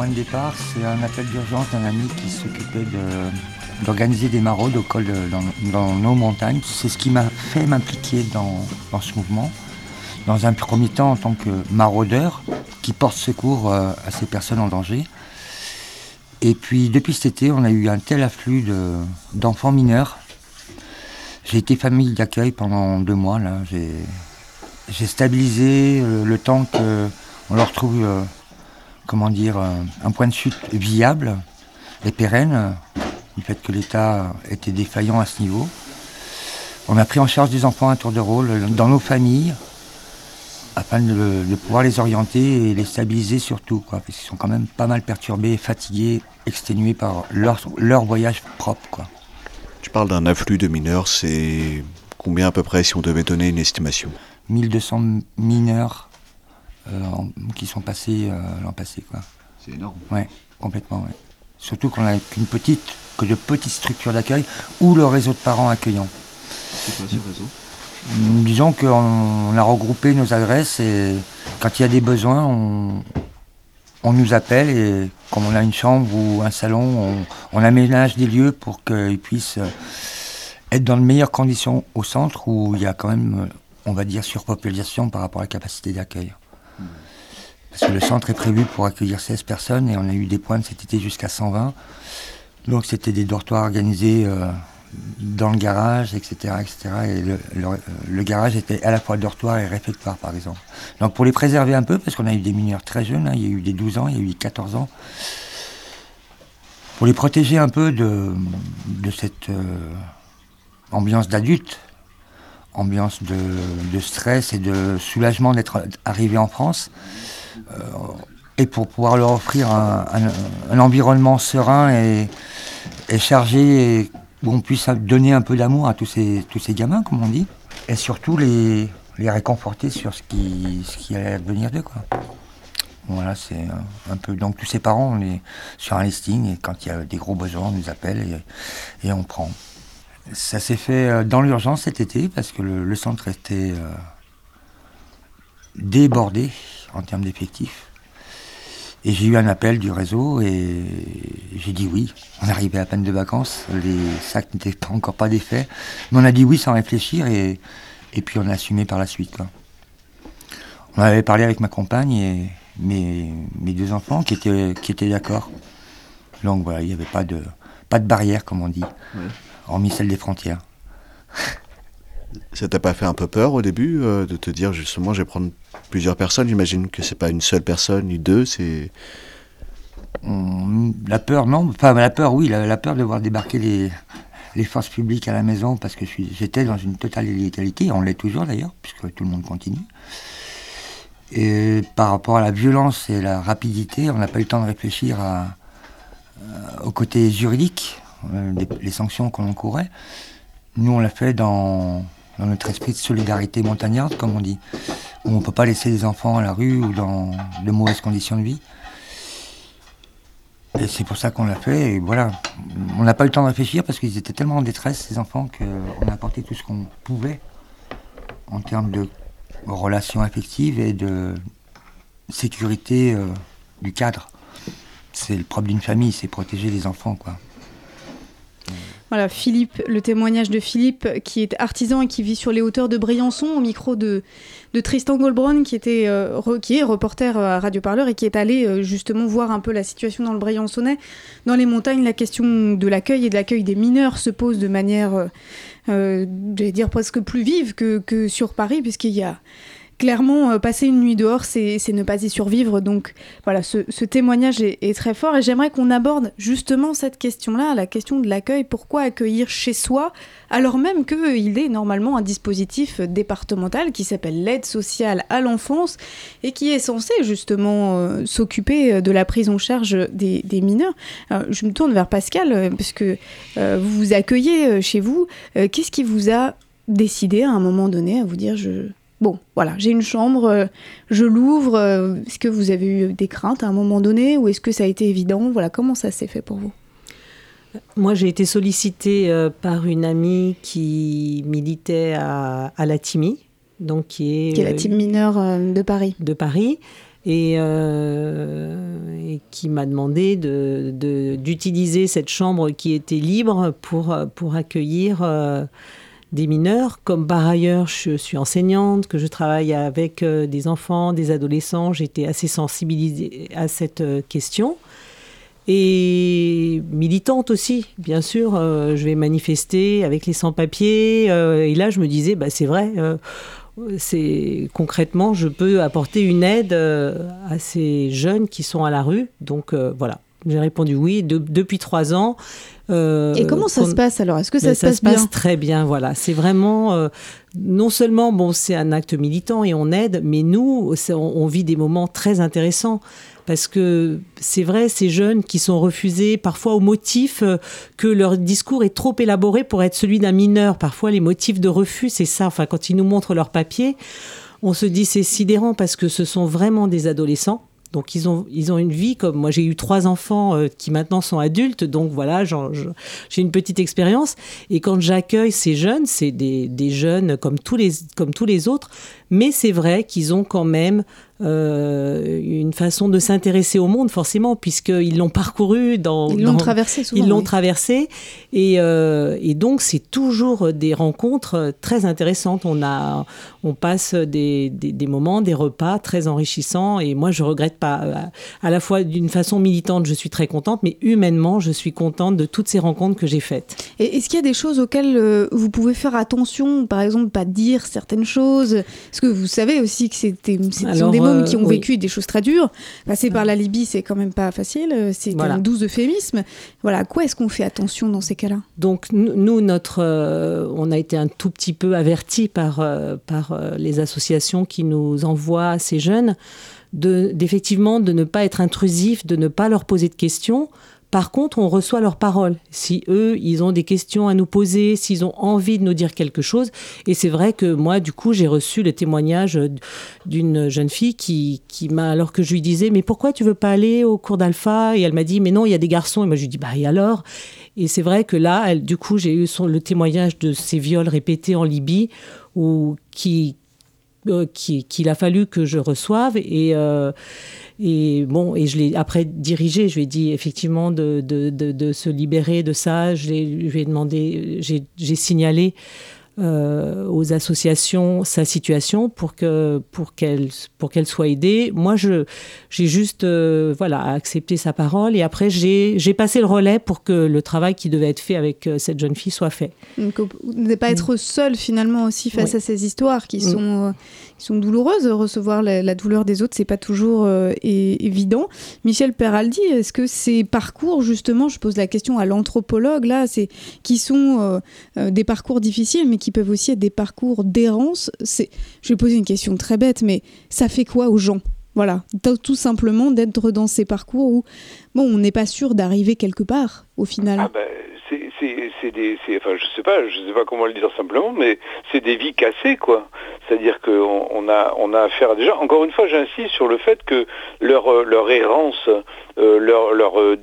S10: point de départ, c'est un appel d'urgence d'un ami qui s'occupait d'organiser des maraudes au col dans, nos montagnes. C'est ce qui m'a fait m'impliquer dans, ce mouvement. Dans un premier temps, en tant que maraudeur qui porte secours euh, à ces personnes en danger. Et puis, depuis cet été, on a eu un tel afflux d'enfants mineurs. J'ai été famille d'accueil pendant deux mois. J'ai stabilisé euh, le temps qu'on leur trouve euh, comment dire, euh, un point de chute viable et pérenne, du fait que l'État était défaillant à ce niveau. On a pris en charge des enfants à tour de rôle dans nos familles, afin de, pouvoir les orienter et les stabiliser surtout, quoi, parce qu'ils sont quand même pas mal perturbés, fatigués, exténués par leur, voyage propre. Quoi.
S11: Tu parles d'un afflux de mineurs, c'est combien à peu près si on devait donner une estimation?
S10: 1200 mineurs euh, qui sont passés euh, l'an passé. Quoi.
S11: C'est énorme.
S10: Ouais, complètement. Surtout qu'on a qu'une petite, que de petites structures d'accueil ou le réseau de parents accueillants.
S11: C'est quoi ce réseau?
S10: Disons qu'on a regroupé nos adresses et quand il y a des besoins, on, on nous appelle et comme on a une chambre ou un salon, on, on aménage des lieux pour qu'ils puissent être dans de meilleures conditions au centre où il y a quand même, on va dire, surpopulation par rapport à la capacité d'accueil. Parce que le centre est prévu pour accueillir 16 personnes et on a eu des points cet été jusqu'à 120. Donc c'était des dortoirs organisés euh, dans le garage, etc. etc. et le, garage était à la fois dortoir et réfectoire, par exemple. Donc pour les préserver un peu, parce qu'on a eu des mineurs très jeunes, hein, il y a eu des 12 ans, il y a eu des 14 ans, pour les protéger un peu de, cette euh, ambiance d'adulte, ambiance de, stress et de soulagement d'être arrivé en France. Euh, et pour pouvoir leur offrir un, environnement serein et, chargé où on puisse donner un peu d'amour à tous ces, tous ces gamins, comme on dit, et surtout les, les réconforter sur ce qui, ce qui allait venir d'eux. Voilà, c'est un, peu. Donc, tous ces parents, on est sur un listing et quand il y a des gros besoins, on nous appelle et, et on prend. Ça s'est fait euh, dans l'urgence cet été parce que le, centre était euh, débordé en termes d'effectifs. Et j'ai eu un appel du réseau et j'ai dit oui. On arrivait à peine de vacances, les sacs n'étaient pas encore pas défaits. Mais on a dit oui sans réfléchir et, et puis on a assumé par la suite. On avait parlé avec ma compagne et mes, mes deux enfants qui étaient, qui étaient d'accord. Donc voilà, il n'y avait pas de, pas de barrière, comme on dit, hormis celle des frontières.
S11: Ça t'a pas fait un peu peur au début euh, de te dire justement je vais prendre plusieurs personnes? J'imagine que c'est pas une seule personne ni deux, c'est.
S10: La peur, non. Enfin, la peur, oui, la, peur de voir débarquer les, les, forces publiques à la maison parce que j'étais dans une totale illégalité, on l'est toujours d'ailleurs, puisque tout le monde continue. Et par rapport à la violence et la rapidité, on n'a pas eu le temps de réfléchir euh, au côté juridique, euh, les, sanctions qu'on encourait. Nous, on l'a fait dans, dans notre esprit de solidarité montagnarde, comme on dit, où on ne peut pas laisser les enfants à la rue ou dans de mauvaises conditions de vie. Et c'est pour ça qu'on l'a fait. Et voilà, on n'a pas eu le temps de réfléchir parce qu'ils étaient tellement en détresse, ces enfants, qu'on a apporté tout ce qu'on pouvait en termes de relations affectives et de sécurité euh, du cadre. C'est le propre d'une famille, c'est protéger les enfants, quoi.
S2: Voilà, Philippe, le témoignage de Philippe, qui est artisan et qui vit sur les hauteurs de Briançon, au micro de, de Tristan Goldbron, qui, était, euh, qui est reporter à Radio Parleur et qui est allé euh, justement voir un peu la situation dans le Briançonnais. Dans les montagnes, la question de l'accueil et de l'accueil des mineurs se pose de manière, euh, je vais dire, presque plus vive que, que sur Paris, puisqu'il y a clairement, euh, passer une nuit dehors, c'est ne pas y survivre. Donc voilà, ce, témoignage est, très fort et j'aimerais qu'on aborde justement cette question-là, la question de l'accueil. Pourquoi accueillir chez soi alors même qu'il est normalement un dispositif départemental qui s'appelle l'aide sociale à l'enfance et qui est censé justement euh, s'occuper de la prise en charge des, mineurs. je me tourne vers Pascal, euh, parce que vous vous accueillez chez vous. Qu'est-ce qui vous a décidé à un moment donné à vous dire je Bon, voilà, j'ai une chambre, je l'ouvre. est-ce que vous avez eu des craintes à un moment donné ou est-ce que ça a été évident? Voilà, comment ça s'est fait pour vous?
S6: Moi, j'ai été sollicitée par une amie qui militait à, à la TIMI, donc qui est,
S2: qui est la team mineure de Paris.
S6: De Paris, euh, et, qui m'a demandé d'utiliser de, cette chambre qui était libre pour, pour accueillir euh, des mineurs. Comme par ailleurs, je suis enseignante, que je travaille avec euh, des enfants, des adolescents, j'étais assez sensibilisée à cette question. Et militante aussi, bien sûr, je vais manifester avec les sans-papiers. et là, je me disais, bah, c'est vrai, concrètement, je peux apporter une aide euh, à ces jeunes qui sont à la rue. Donc euh, voilà, j'ai répondu oui depuis trois ans.
S2: Euh, et comment ça se passe alors? Est-ce que ça se passe
S6: bien
S2: Ça se passe
S6: très bien, voilà. C'est vraiment, non seulement, bon, c'est un acte militant et on aide, mais nous, on, vit des moments très intéressants. Parce que c'est vrai, ces jeunes qui sont refusés parfois au motif euh, que leur discours est trop élaboré pour être celui d'un mineur. Parfois, les motifs de refus, c'est ça. Enfin, quand ils nous montrent leur papier, on se dit c'est sidérant parce que ce sont vraiment des adolescents. Donc ils ont, ils ont une vie comme moi j'ai eu trois enfants euh, qui maintenant sont adultes, donc voilà, j'ai une petite expérience. Et quand j'accueille ces jeunes, c'est des, des, jeunes comme tous les, comme tous les autres, mais c'est vrai qu'ils ont quand même euh, une façon de s'intéresser au monde, forcément, puisqu'ils l'ont parcouru dans.
S2: Ils l'ont traversé souvent.
S6: Ils l'ont traversé. Et, euh, et donc, c'est toujours des rencontres très intéressantes. On, a, on passe des, des, moments, des repas très enrichissants. Et moi, je regrette pas. À la fois, d'une façon militante, je suis très contente, mais humainement, je suis contente de toutes ces rencontres que j'ai faites.
S2: Et est-ce qu'il y a des choses auxquelles euh, vous pouvez faire attention? Par exemple, pas dire certaines choses? Parce que vous savez aussi que c'était des euh, qui ont vécu des choses très dures. Passer par la Libye, c'est quand même pas facile. Euh, c'est voilà. un douze euphémisme. Voilà, à quoi est-ce qu'on fait attention dans ces cas-là?
S6: Donc nous, notre, euh, on a été un tout petit peu avertis par, par les associations qui nous envoient ces jeunes d'effectivement de ne pas être intrusif, de ne pas leur poser de questions par contre, on reçoit leurs paroles. Si eux, ils ont des questions à nous poser, s'ils ont envie de nous dire quelque chose. Et c'est vrai que moi, du coup, j'ai reçu le témoignage d'une jeune fille qui, qui m'a, alors que je lui disais, mais pourquoi tu veux pas aller au cours d'alpha? Et elle m'a dit, mais non, il y a des garçons. Et moi, je lui dis, bah et alors? Et c'est vrai que là, du coup, j'ai eu le témoignage de ces viols répétés en Libye, qui, euh, qu'il a fallu que je reçoive. Et. Euh, et bon, et je l'ai après dirigé, je lui ai dit effectivement de, se libérer de ça. Je, lui ai demandé, j'ai signalé euh, aux associations sa situation pour que pour qu'elle pour qu'elle soit aidée. Moi, je j'ai juste euh, voilà accepté sa parole et après j'ai j'ai passé le relais pour que le travail qui devait être fait avec euh, cette jeune fille soit fait.
S2: Donc, ne pas être seul finalement aussi face à ces histoires qui mm. sont sont douloureuses. Recevoir la, douleur des autres, c'est pas toujours évident. Michel Peraldi, est-ce que ces parcours justement, je pose la question à l'anthropologue là, c'est qui sont des parcours difficiles mais qui peuvent aussi être des parcours d'errance. C'est, je vais poser une question très bête, mais ça fait quoi aux gens? Voilà, tout simplement d'être dans ces parcours où, bon, on n'est pas sûr d'arriver quelque part au final.
S4: Ah ben, c'est des, enfin, je sais pas, je sais pas comment le dire simplement, mais c'est des vies cassées, quoi. C'est-à-dire qu'on on a, on a affaire à. Encore une fois, j'insiste sur le fait que leur, euh, leur errance, euh, leur, leur euh,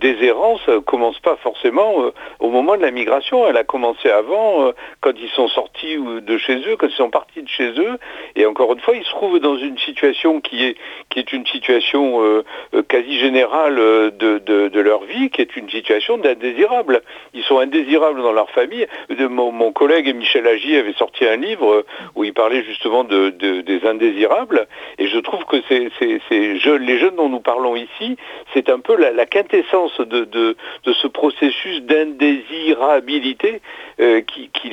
S4: commence pas forcément au moment de la migration. Elle a commencé avant, quand ils sont sortis de chez eux, quand ils sont partis de chez eux. Et encore une fois, ils se trouvent dans une situation qui est, qui est une situation quasi générale de, de, leur vie, qui est une situation d'indésirable. Ils sont indésirables dans leur famille. Mon, mon collègue Michel Agy avait sorti un livre où il parlait justement de, des indésirables. Et je trouve que c'est, les jeunes dont nous parlons ici, c'est un peu la, quintessence de, ce processus d'indésirabilité euh, qui, qui,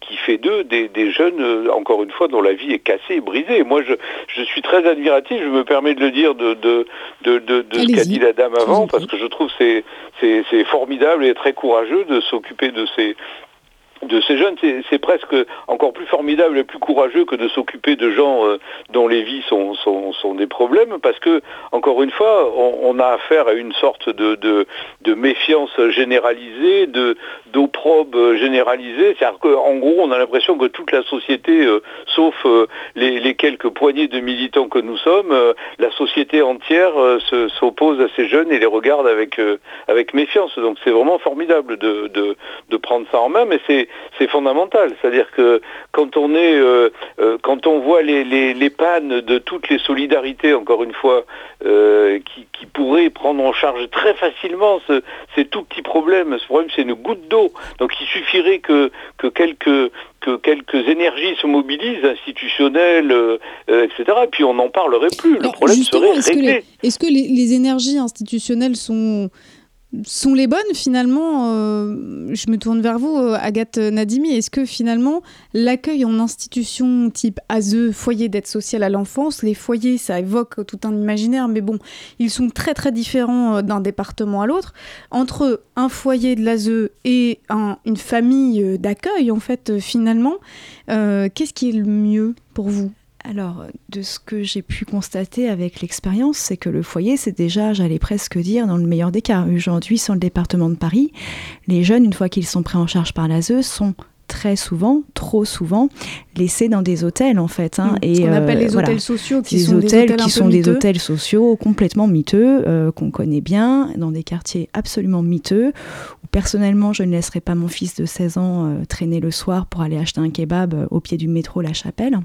S4: qui, fait d'eux des, jeunes, euh, encore une fois, dont la vie est cassée et brisée. moi, je, je suis très admiratif, je me permets de le dire, de, ce qu'a dit la dame avant, parce que je trouve c'est, c'est, formidable et très courageux de s'occuper de ces de ces jeunes, c'est presque encore plus formidable et plus courageux que de s'occuper de gens euh, dont les vies sont, sont, des problèmes, parce que, encore une fois, on, a affaire à une sorte de, de, méfiance généralisée, d'opprobre généralisée. C'est-à-dire qu'en gros, on a l'impression que toute la société, euh, sauf euh, les, quelques poignées de militants que nous sommes, la société entière s'oppose à ces jeunes et les regarde avec, avec méfiance. Donc c'est vraiment formidable de, de prendre ça en main, mais c'est c'est fondamental. C'est-à-dire que quand on est, euh, euh, quand on voit les, pannes de toutes les solidarités, encore une fois, euh, qui, pourraient prendre en charge très facilement ces tout petits problèmes. Ce problème, c'est une goutte d'eau. Donc il suffirait que, que quelques que quelques énergies se mobilisent, institutionnelles, etc. Et puis on n'en parlerait plus. Le problème serait réglé.
S2: Est-ce que les énergies institutionnelles sont sont les bonnes finalement euh, Je me tourne vers vous, euh, Agathe Nadimi. Est-ce que finalement l'accueil en institution type ASE, foyer d'aide sociale à l'enfance, les foyers, ça évoque tout un imaginaire, mais bon, ils sont très très différents euh, d'un département à l'autre. Entre un foyer de l'ASE et une famille d'accueil, en fait, finalement, qu'est-ce qui est le mieux pour vous?
S3: Alors, de ce que j'ai pu constater avec l'expérience, c'est que le foyer, c'est déjà, j'allais presque dire, dans le meilleur des cas. Aujourd'hui, sur le département de Paris, les jeunes, une fois qu'ils sont pris en charge par l'ASE, sont très souvent, trop souvent, laissés dans des hôtels en fait.
S2: Hein,
S3: et,
S2: ce qu'on appelle les hôtels sociaux,
S3: qui sont hôtels des hôtels qui sont des hôtels sociaux complètement miteux, euh, qu'on connaît bien, dans des quartiers absolument miteux, où personnellement je ne laisserai pas mon fils de 16 ans euh, traîner le soir pour aller acheter un kebab euh, au pied du métro La Chapelle.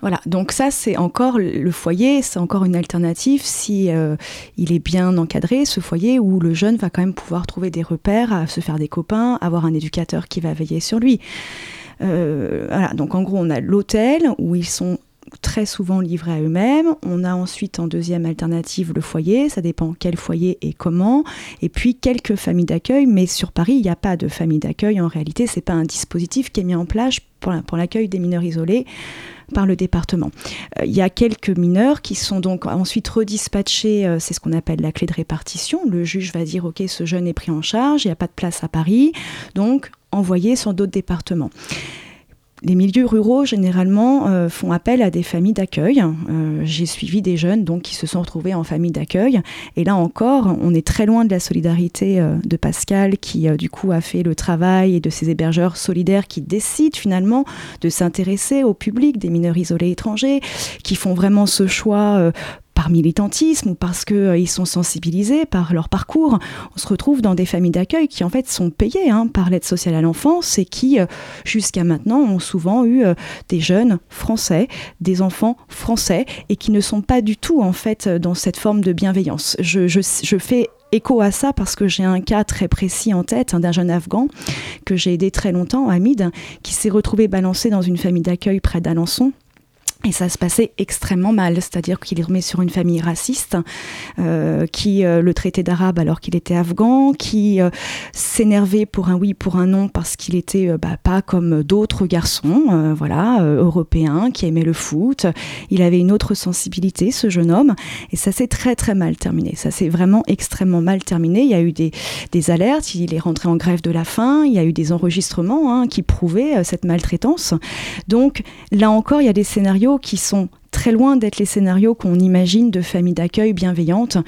S3: Voilà, donc ça c'est encore le foyer, c'est encore une alternative si euh, il est bien encadré, ce foyer où le jeune va quand même pouvoir trouver des repères, se faire des copains, avoir un éducateur qui va veiller sur lui. Euh, voilà, donc en gros on a l'hôtel où ils sont très souvent livrés à eux-mêmes. On a ensuite en deuxième alternative le foyer, ça dépend quel foyer et comment. Et puis quelques familles d'accueil, mais sur Paris, il n'y a pas de famille d'accueil. En réalité, c'est pas un dispositif qui est mis en place pour l'accueil des mineurs isolés par le département. Euh, il y a quelques mineurs qui sont donc ensuite redispatchés, euh, c'est ce qu'on appelle la clé de répartition. Le juge va dire, OK, ce jeune est pris en charge, il n'y a pas de place à Paris, donc envoyé sur d'autres départements les milieux ruraux, généralement, euh, font appel à des familles d'accueil. Euh, j'ai suivi des jeunes donc, qui se sont retrouvés en famille d'accueil. Et là encore, on est très loin de la solidarité euh, de Pascal, qui du coup a fait le travail et de ces hébergeurs solidaires qui décident finalement de s'intéresser au public des mineurs isolés étrangers, qui font vraiment ce choix par militantisme ou parce qu'ils euh, sont sensibilisés par leur parcours. On se retrouve dans des familles d'accueil qui en fait sont payées hein, par l'aide sociale à l'enfance et qui euh, jusqu'à maintenant ont souvent eu euh, des jeunes français, des enfants français et qui ne sont pas du tout en fait dans cette forme de bienveillance. Je, je, fais écho à ça parce que j'ai un cas très précis en tête hein, d'un jeune afghan que j'ai aidé très longtemps, Hamid, qui s'est retrouvé balancé dans une famille d'accueil près d'Alençon et ça se passait extrêmement mal, c'est-à-dire qu'il remis sur une famille raciste euh, qui euh, le traitait d'arabe alors qu'il était afghan, qui euh, s'énervait pour un oui, pour un non parce qu'il était bah, pas comme d'autres garçons, voilà, européens qui aimaient le foot. Il avait une autre sensibilité, ce jeune homme, et ça s'est très très mal terminé. Ça s'est vraiment extrêmement mal terminé. Il y a eu des, des, alertes, il est rentré en grève de la faim, il y a eu des enregistrements hein, qui prouvaient cette maltraitance. Donc là encore, il y a des scénarios qui sont très loin d'être les scénarios qu'on imagine de familles d'accueil bienveillantes.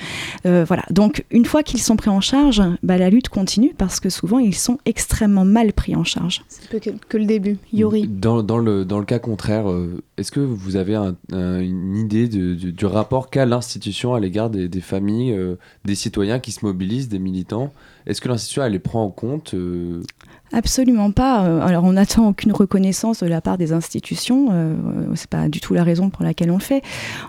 S3: Euh, voilà. Donc, une fois qu'ils sont pris en charge, bah, la lutte continue parce que souvent, ils sont extrêmement mal pris en charge.
S2: C'est que, que, le début. Yori.
S8: Dans, dans, le, dans le cas contraire, euh, est-ce que vous avez une idée du rapport qu'a l'institution à l'égard des, familles, euh, des citoyens qui se mobilisent, des militants? Est-ce que l'institution, elle les prend en compte
S3: Absolument pas. Euh, alors on n'attend aucune reconnaissance de la part des institutions. Euh, c'est pas du tout la raison pour laquelle on le fait.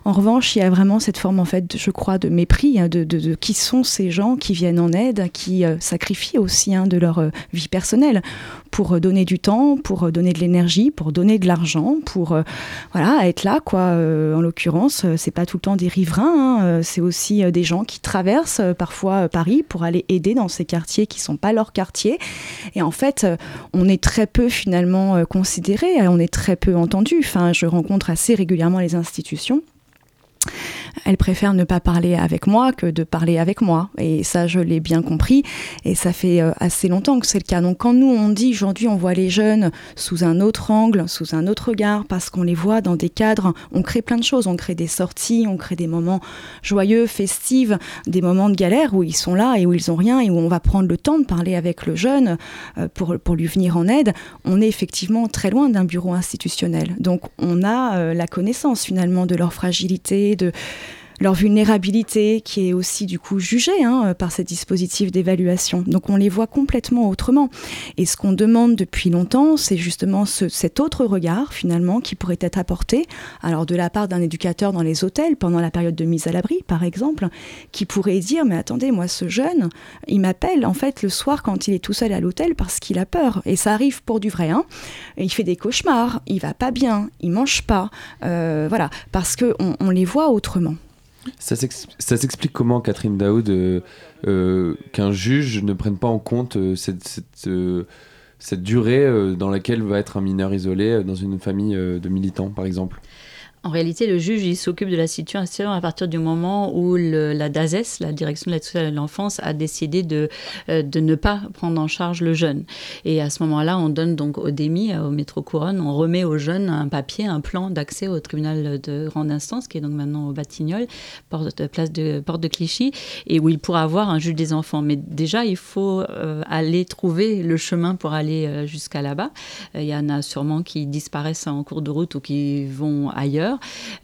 S3: En revanche, il y a vraiment cette forme en fait, je crois, de mépris hein, de, qui sont ces gens qui viennent en aide, qui euh, sacrifient aussi hein, de leur euh, vie personnelle pour donner du temps, pour donner de l'énergie, pour donner de l'argent, pour voilà être là quoi. en l'occurrence, c'est pas tout le temps des riverains, hein, c'est aussi des gens qui traversent parfois Paris pour aller aider dans ces quartiers qui sont pas leurs quartiers. Et en fait euh, on est très peu finalement euh, considéré, on est très peu entendu. Enfin, je rencontre assez régulièrement les institutions Elle préfère ne pas parler avec moi que de parler avec moi. Et ça, je l'ai bien compris. Et ça fait euh, assez longtemps que c'est le cas. Donc quand nous, on dit aujourd'hui, on voit les jeunes sous un autre angle, sous un autre regard, parce qu'on les voit dans des cadres, on crée plein de choses. On crée des sorties, on crée des moments joyeux, festifs, des moments de galère où ils sont là et où ils ont rien et où on va prendre le temps de parler avec le jeune euh, pour, pour lui venir en aide. On est effectivement très loin d'un bureau institutionnel. Donc on a euh, la connaissance finalement de leur fragilité, de leur vulnérabilité qui est aussi du coup jugée hein, par ces dispositifs d'évaluation. Donc on les voit complètement autrement. Et ce qu'on demande depuis longtemps, c'est justement cet autre regard finalement qui pourrait être apporté, alors de la part d'un éducateur dans les hôtels pendant la période de mise à l'abri par exemple, qui pourrait dire mais attendez moi ce jeune, il m'appelle en fait le soir quand il est tout seul à l'hôtel parce qu'il a peur et ça arrive pour du vrai. Hein. Il fait des cauchemars, il va pas bien, il mange pas, euh, voilà parce que on les voit autrement.
S8: Ça s'explique comment, Catherine Daoud, euh, euh, qu'un juge ne prenne pas en compte euh, cette, cette durée dans laquelle va être un mineur isolé dans une famille de militants, par exemple?
S12: En réalité, le juge, s'occupe de la situation à partir du moment où la DASES, la Direction de l'aide sociale à l'enfance, a décidé de, euh, de ne pas prendre en charge le jeune. Et à ce moment-là, on donne donc au DEMI, euh, au métro Couronne, on remet au jeune un papier, un plan d'accès au tribunal de grande instance, qui est donc maintenant au Batignolles, porte de, place de, porte de Clichy, et où il pourra avoir un juge des enfants. Mais déjà, il faut euh, aller trouver le chemin pour aller jusqu'à là-bas. Il y en a sûrement qui disparaissent en cours de route ou qui vont ailleurs.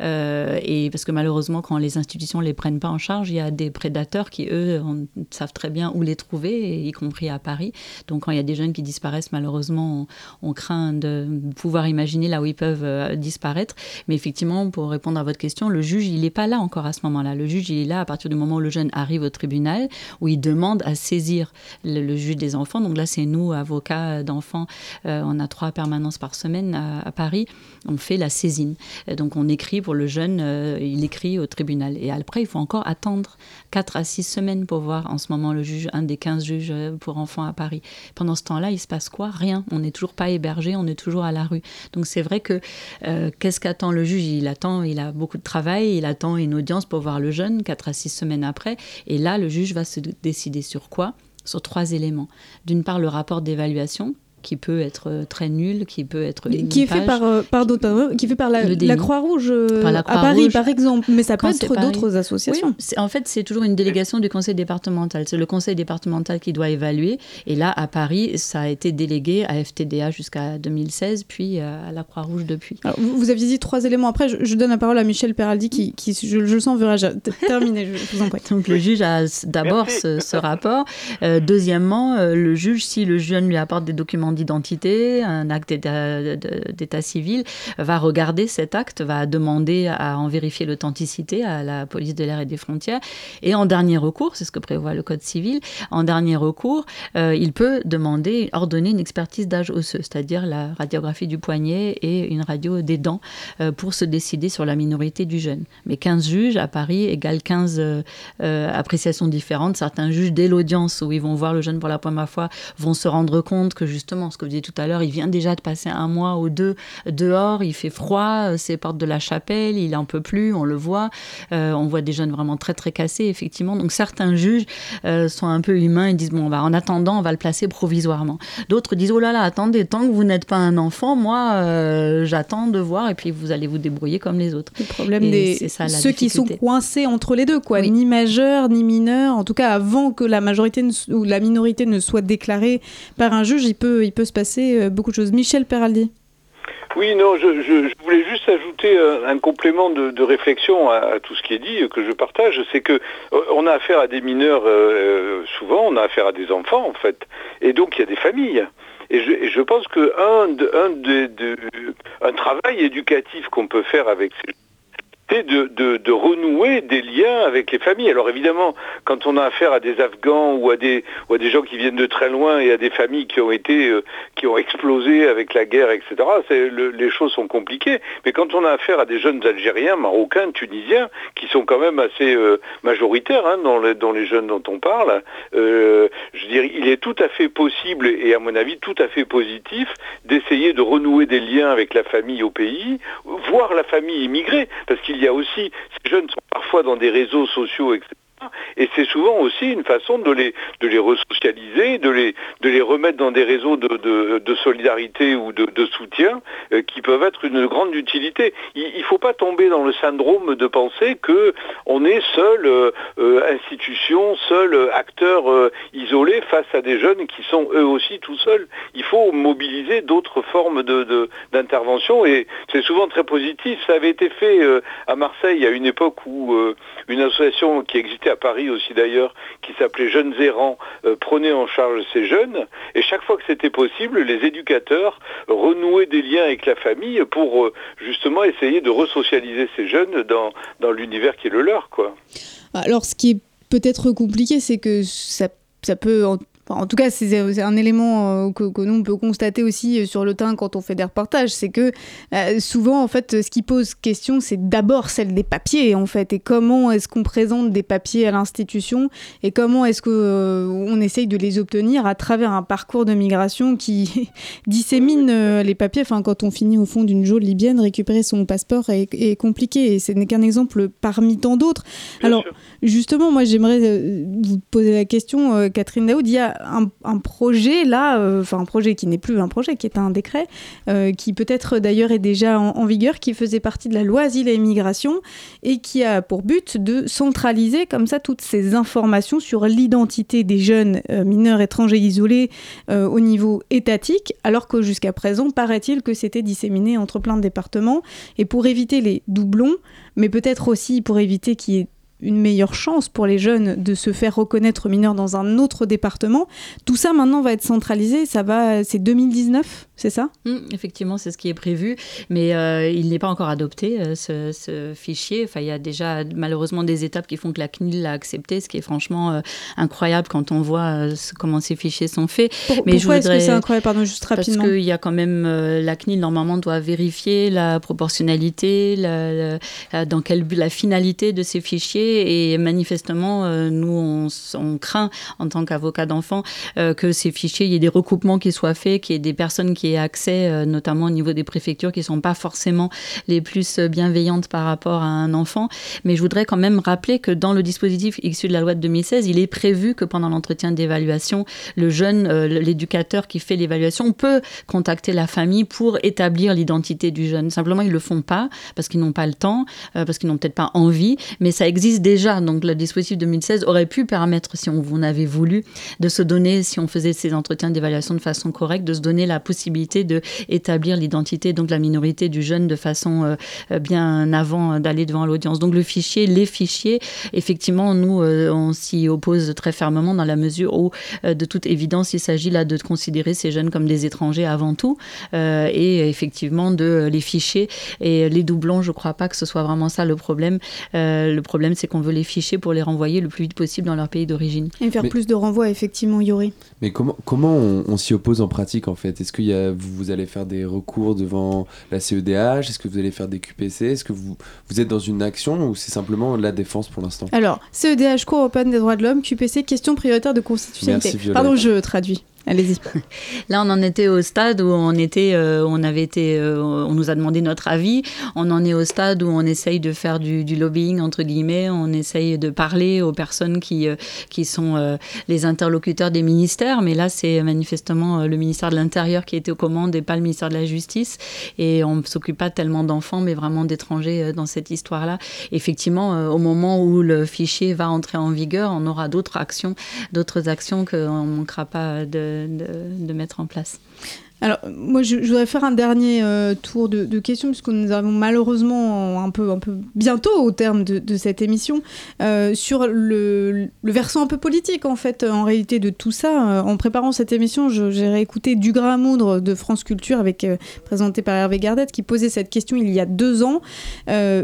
S12: Euh, et parce que malheureusement, quand les institutions ne les prennent pas en charge, il y a des prédateurs qui, eux, savent très bien où les trouver, y compris à Paris. Donc quand il y a des jeunes qui disparaissent, malheureusement, on, craint de pouvoir imaginer là où ils peuvent euh, disparaître. Mais effectivement, pour répondre à votre question, le juge, il n'est pas là encore à ce moment-là. Le juge, il est là à partir du moment où le jeune arrive au tribunal, où il demande à saisir le, juge des enfants. Donc là, c'est nous, avocats d'enfants, euh, on a trois permanences par semaine à, à Paris, on fait la saisine. Donc on écrit pour le jeune, euh, il écrit au tribunal. Et après, il faut encore attendre 4 à 6 semaines pour voir en ce moment le juge, un des 15 juges euh, pour enfants à Paris. Pendant ce temps-là, il se passe quoi? Rien. On n'est toujours pas hébergé, on est toujours à la rue. Donc c'est vrai que euh, qu'est-ce qu'attend le juge? Il attend, il a beaucoup de travail, il attend une audience pour voir le jeune 4 à 6 semaines après. Et là, le juge va se décider sur quoi? Sur trois éléments. D'une part, le rapport d'évaluation, qui peut être euh, très nul, qui peut être
S2: qui est fait par euh, par d'autres, qui fait par la, la Croix-Rouge euh, à Paris par exemple, mais ça peut être d'autres associations.
S12: en fait, c'est toujours une délégation du conseil départemental. C'est le conseil départemental qui doit évaluer. Et là, à Paris, ça a été délégué à FTDA jusqu'à 2016, puis à la Croix-Rouge depuis.
S2: vous, aviez dit trois éléments. Après, je, donne la parole à Michel Peraldi qui, qui je, le sens, verra terminer. Je vous en prie.
S12: Donc le juge a d'abord ce, ce, rapport. deuxièmement, le juge, si le jeune lui apporte des documents d'identité, un acte d'état civil, va regarder cet acte, va demander à en vérifier l'authenticité à la police de l'air et des frontières. Et en dernier recours, c'est ce que prévoit le Code civil, en dernier recours, euh, il peut demander, ordonner une expertise d'âge osseux, c'est-à-dire la radiographie du poignet et une radio des dents euh, pour se décider sur la minorité du jeune. Mais 15 juges à Paris égale 15 euh, appréciations différentes. Certains juges, dès l'audience où ils vont voir le jeune pour la première fois, vont se rendre compte que justement, ce que vous disiez tout à l'heure, il vient déjà de passer un mois ou deux dehors, il fait froid, euh, c'est portes de la chapelle, il en peut plus, on le voit. Euh, on voit des jeunes vraiment très très cassés, effectivement. Donc certains juges euh, sont un peu humains et disent bon, bah, en attendant, on va le placer provisoirement. D'autres disent oh là là, attendez, tant que vous n'êtes pas un enfant, moi, j'attends de voir et puis vous allez vous débrouiller comme les autres.
S2: Le problème des ceux qui sont coincés entre les deux, quoi, ni majeurs ni mineurs. En tout cas, avant que la majorité ou la minorité ne soit déclarée par un juge, il peut, il peut se passer euh, beaucoup de choses. Michel Peraldi.
S4: Oui, non, je, voulais juste ajouter euh, un, complément de, réflexion à, tout ce qui est dit, euh, que je partage, c'est que on a affaire à des mineurs souvent, on a affaire à des enfants en fait, et donc il y a des familles. Et je, pense que un, un travail éducatif qu'on peut faire avec ces de, de, renouer des liens avec les familles. Alors évidemment, quand on a affaire à des Afghans ou à des, gens qui viennent de très loin et à des familles qui ont été, euh, qui ont explosé avec la guerre, etc., les choses sont compliquées. Mais quand on a affaire à des jeunes Algériens, Marocains, Tunisiens, qui sont quand même assez euh, majoritaires hein, dans, les, jeunes dont on parle, euh, je dire, il est tout à fait possible et à mon avis tout à fait positif d'essayer de renouer des liens avec la famille au pays, voire la famille immigrée, parce qu'il qu'il y a aussi, ces jeunes sont parfois dans des réseaux sociaux, etc. Et c'est souvent aussi une façon de les, de les resocialiser, de les, de les remettre dans des réseaux de, de, solidarité ou de, soutien euh, qui peuvent être une grande utilité. Il ne faut pas tomber dans le syndrome de penser qu'on est seul euh, euh, institution, seul acteur isolé face à des jeunes qui sont eux aussi tout seuls. Il faut mobiliser d'autres formes d'intervention et c'est souvent très positif. Ça avait été fait à Marseille à une époque où une association qui existait à Paris aussi d'ailleurs, qui s'appelait Jeunes errants, euh, prenait en charge ces jeunes. Et chaque fois que c'était possible, les éducateurs renouaient des liens avec la famille pour euh, justement essayer de resocialiser ces jeunes dans, dans l'univers qui est le leur. Quoi.
S2: Alors ce qui est peut-être compliqué, c'est que ça, ça peut en tout cas, c'est un élément euh, que, nous on peut constater aussi euh, sur le terrain quand on fait des reportages, c'est que euh, souvent en fait, ce qui pose question, c'est d'abord celle des papiers en fait, et comment est-ce qu'on présente des papiers à l'institution, et comment est-ce que on essaye de les obtenir à travers un parcours de migration qui [laughs] dissémine les papiers. Enfin, quand on finit au fond d'une geôle libyenne, récupérer son passeport est, compliqué, et ce n'est qu'un exemple parmi tant d'autres. Alors, justement, moi, j'aimerais vous poser la question, Catherine Daoud. Il y a un, projet là, euh, enfin un projet qui n'est plus un projet, qui est un décret, euh, qui peut-être d'ailleurs est déjà en, vigueur, qui faisait partie de la loi Asile et Immigration et qui a pour but de centraliser comme ça toutes ces informations sur l'identité des jeunes euh, mineurs étrangers isolés au niveau étatique, alors que jusqu'à présent, paraît-il que c'était disséminé entre plein de départements. Et pour éviter les doublons, mais peut-être aussi pour éviter qu'il y ait une meilleure chance pour les jeunes de se faire reconnaître mineurs dans un autre département. Tout ça maintenant va être centralisé, ça va, c'est 2019, c'est ça?
S12: Mmh, Effectivement, c'est ce qui est prévu, mais euh, il n'est pas encore adopté euh, ce, fichier. Enfin, il y a déjà malheureusement des étapes qui font que la CNIL l'a accepté, ce qui est franchement euh, incroyable quand on voit comment ces fichiers sont faits.
S2: mais pourquoi est-ce que c'est incroyable? Pardon, juste rapidement.
S12: Parce qu'il y a quand même la CNIL normalement doit vérifier la proportionnalité, dans quelle la finalité de ces fichiers et manifestement, nous, on, craint en tant qu'avocat d'enfant que ces fichiers, il y ait des recoupements qui soient faits, qu'il y ait des personnes qui accès, euh, notamment au niveau des préfectures, qui ne sont pas forcément les plus bienveillantes par rapport à un enfant. Mais je voudrais quand même rappeler que dans le dispositif issu de la loi de 2016, il est prévu que pendant l'entretien d'évaluation, le jeune, l'éducateur qui fait l'évaluation peut contacter la famille pour établir l'identité du jeune. Simplement, ils ne le font pas parce qu'ils n'ont pas le temps, parce qu'ils n'ont peut-être pas envie, mais ça existe déjà. Donc le dispositif 2016 aurait pu permettre, si on, avait voulu, de se donner, si on faisait ces entretiens d'évaluation de façon correcte, de se donner la possibilité de établir l'identité, donc la minorité du jeune de façon euh, bien avant d'aller devant l'audience. Donc le fichier, les fichiers, effectivement, nous, euh, on s'y oppose très fermement dans la mesure où, euh, de toute évidence, il s'agit là de considérer ces jeunes comme des étrangers avant tout, et effectivement de les ficher et les doublons. Je ne crois pas que ce soit vraiment ça le problème. le problème, c'est on veut les ficher pour les renvoyer le plus vite possible dans leur pays d'origine.
S2: Et faire plus de renvois, effectivement, Yori.
S8: Mais comment, comment on, s'y oppose en pratique, en fait? Est-ce que y a, vous allez faire des recours devant la CEDH Est-ce que vous allez faire des QPC Est-ce que vous, vous êtes dans une action ou c'est simplement la défense pour l'instant?
S2: Alors, CEDH, Cour européenne des droits de l'homme, QPC, question prioritaire de constitutionnalité. Pardon, je traduis. Allez-y. [laughs]
S12: Là, on en était au stade où on était, euh, on avait été, euh, on nous a demandé notre avis. On en est au stade où on essaye de faire du, lobbying entre guillemets. On essaye de parler aux personnes qui euh, qui sont les interlocuteurs des ministères. Mais là, c'est manifestement le ministère de l'Intérieur qui était aux commandes et pas le ministère de la Justice. Et on ne s'occupe pas tellement d'enfants, mais vraiment d'étrangers dans cette histoire-là. Effectivement, au moment où le fichier va entrer en vigueur, on aura d'autres actions, d'autres actions qu'on manquera pas de de, mettre en place.
S2: Alors, moi, je, voudrais faire un dernier euh, tour de, questions, puisque nous avons malheureusement un peu, un peu bientôt au terme de, cette émission, euh, sur le, versant un peu politique, en fait, en réalité, de tout ça. Euh, en préparant cette émission, j'ai réécouté Du Gras Moudre de France Culture, avec, présenté par Hervé Gardette, qui posait cette question il y a deux ans.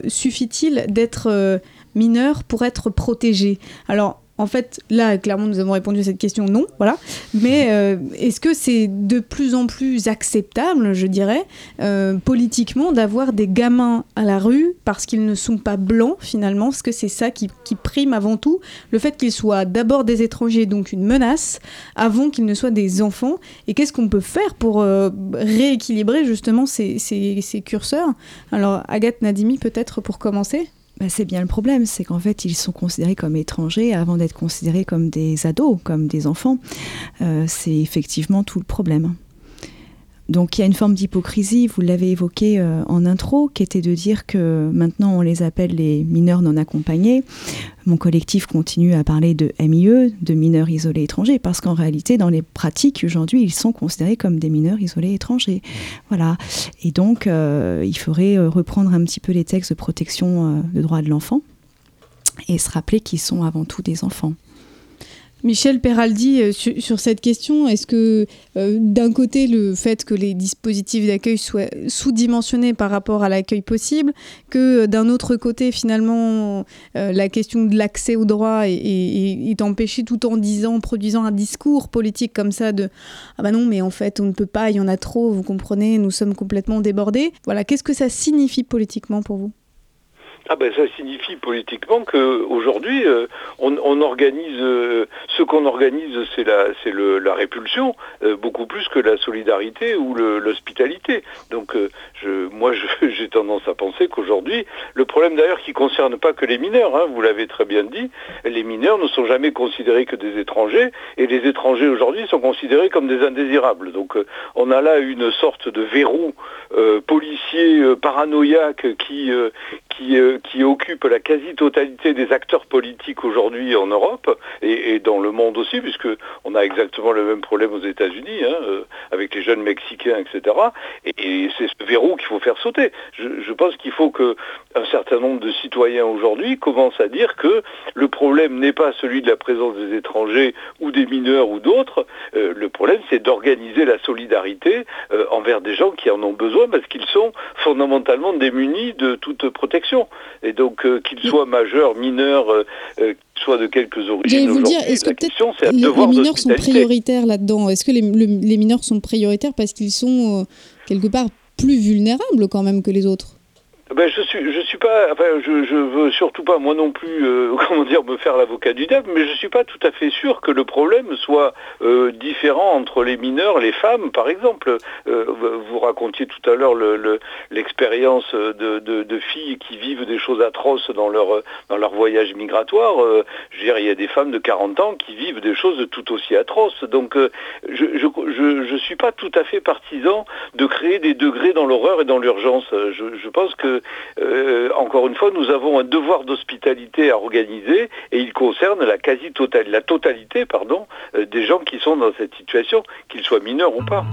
S2: Suffit-il d'être mineur pour être protégé? Alors, en fait, là, clairement, nous avons répondu à cette question non, voilà. Mais euh, est-ce que c'est de plus en plus acceptable, je dirais, euh, politiquement, d'avoir des gamins à la rue parce qu'ils ne sont pas blancs, finalement? Est-ce que c'est ça qui, prime avant tout Le fait qu'ils soient d'abord des étrangers, donc une menace, avant qu'ils ne soient des enfants. Et qu'est-ce qu'on peut faire pour euh, rééquilibrer justement ces, ces curseurs? Alors, Agathe Nadimi, peut-être pour commencer
S3: bah, c'est bien le problème, c'est qu'en fait, ils sont considérés comme étrangers avant d'être considérés comme des ados, comme des enfants. Euh, c'est effectivement tout le problème. Donc il y a une forme d'hypocrisie, vous l'avez évoqué euh, en intro, qui était de dire que maintenant on les appelle les mineurs non accompagnés. Mon collectif continue à parler de MIE, de mineurs isolés étrangers, parce qu'en réalité, dans les pratiques aujourd'hui, ils sont considérés comme des mineurs isolés étrangers. Voilà. Et donc euh, il faudrait euh, reprendre un petit peu les textes de protection de droits de l'enfant et se rappeler qu'ils sont avant tout des enfants.
S2: Michel Peraldi, euh, sur, cette question, est-ce que euh, d'un côté le fait que les dispositifs d'accueil soient sous-dimensionnés par rapport à l'accueil possible, que euh, d'un autre côté finalement la question de l'accès au droit est, empêchée tout en disant, produisant un discours politique comme ça de ah bah non mais en fait on ne peut pas, il y en a trop, vous comprenez, nous sommes complètement débordés. Voilà, qu'est-ce que ça signifie politiquement pour vous?
S4: Ah ben ça signifie politiquement qu'aujourd'hui euh, on, organise euh, ce qu'on organise c'est la c'est la répulsion euh, beaucoup plus que la solidarité ou l'hospitalité. Donc je, moi [laughs] j'ai tendance à penser qu'aujourd'hui le problème d'ailleurs qui concerne pas que les mineurs, hein, vous l'avez très bien dit, les mineurs ne sont jamais considérés que des étrangers et les étrangers aujourd'hui sont considérés comme des indésirables. Donc on a là une sorte de verrou policier paranoïaque qui qui qui occupe la quasi-totalité des acteurs politiques aujourd'hui en Europe et, dans le monde aussi, puisque on a exactement le même problème aux États-Unis, hein, euh, avec les jeunes Mexicains, etc. Et, c'est ce verrou qu'il faut faire sauter. Je, pense qu'il faut que un certain nombre de citoyens aujourd'hui commencent à dire que le problème n'est pas celui de la présence des étrangers ou des mineurs ou d'autres. Euh, le problème, c'est d'organiser la solidarité euh, envers des gens qui en ont besoin parce qu'ils sont fondamentalement démunis de toute protection. Et donc, euh, qu'ils soient majeurs, mineurs, euh, euh, soient de quelques origines.
S2: vous dire, est-ce que peut-être les, mineurs sont prioritaires là-dedans? Est-ce que les, les, mineurs sont prioritaires parce qu'ils sont quelque part plus vulnérables quand même que les autres?
S4: Ben, je suis, je suis pas, enfin, je, je veux surtout pas, moi non plus, euh, [laughs] comment dire, me faire l'avocat du diable, mais je suis pas tout à fait sûr que le problème soit euh, différent entre les mineurs, les femmes, par exemple. Euh, vous racontiez tout à l'heure l'expérience le, de, de, filles qui vivent des choses atroces dans leur, dans leur voyage migratoire. je veux dire, il y a des femmes de 40 ans qui vivent des choses tout aussi atroces. Donc, je, je, je, je suis pas tout à fait partisan de créer des degrés dans l'horreur et dans l'urgence. Je, je pense que euh, encore une fois, nous avons un devoir d'hospitalité à organiser et il concerne la quasi-totalité, euh, des gens qui sont dans cette situation, qu'ils soient mineurs ou pas.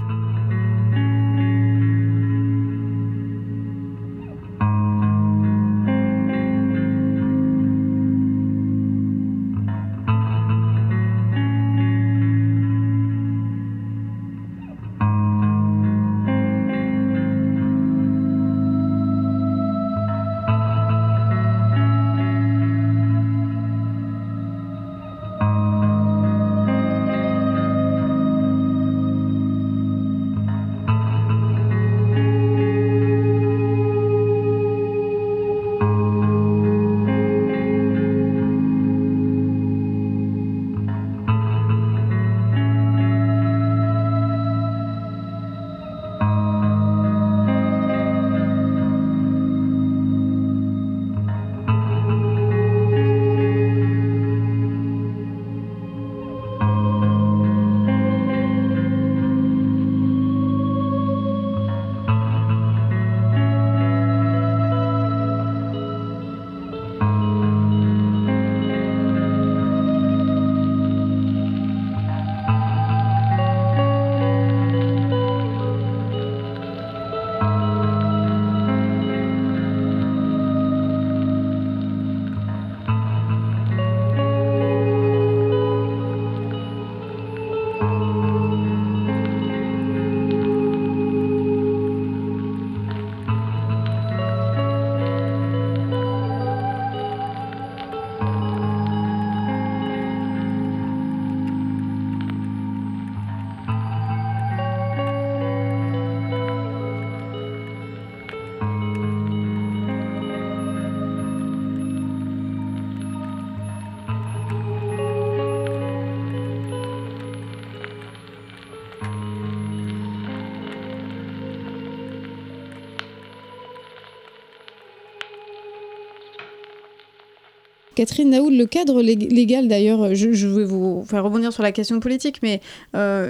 S2: Catherine Naoud, le cadre légal d'ailleurs, je, vais vous faire rebondir sur la question politique, mais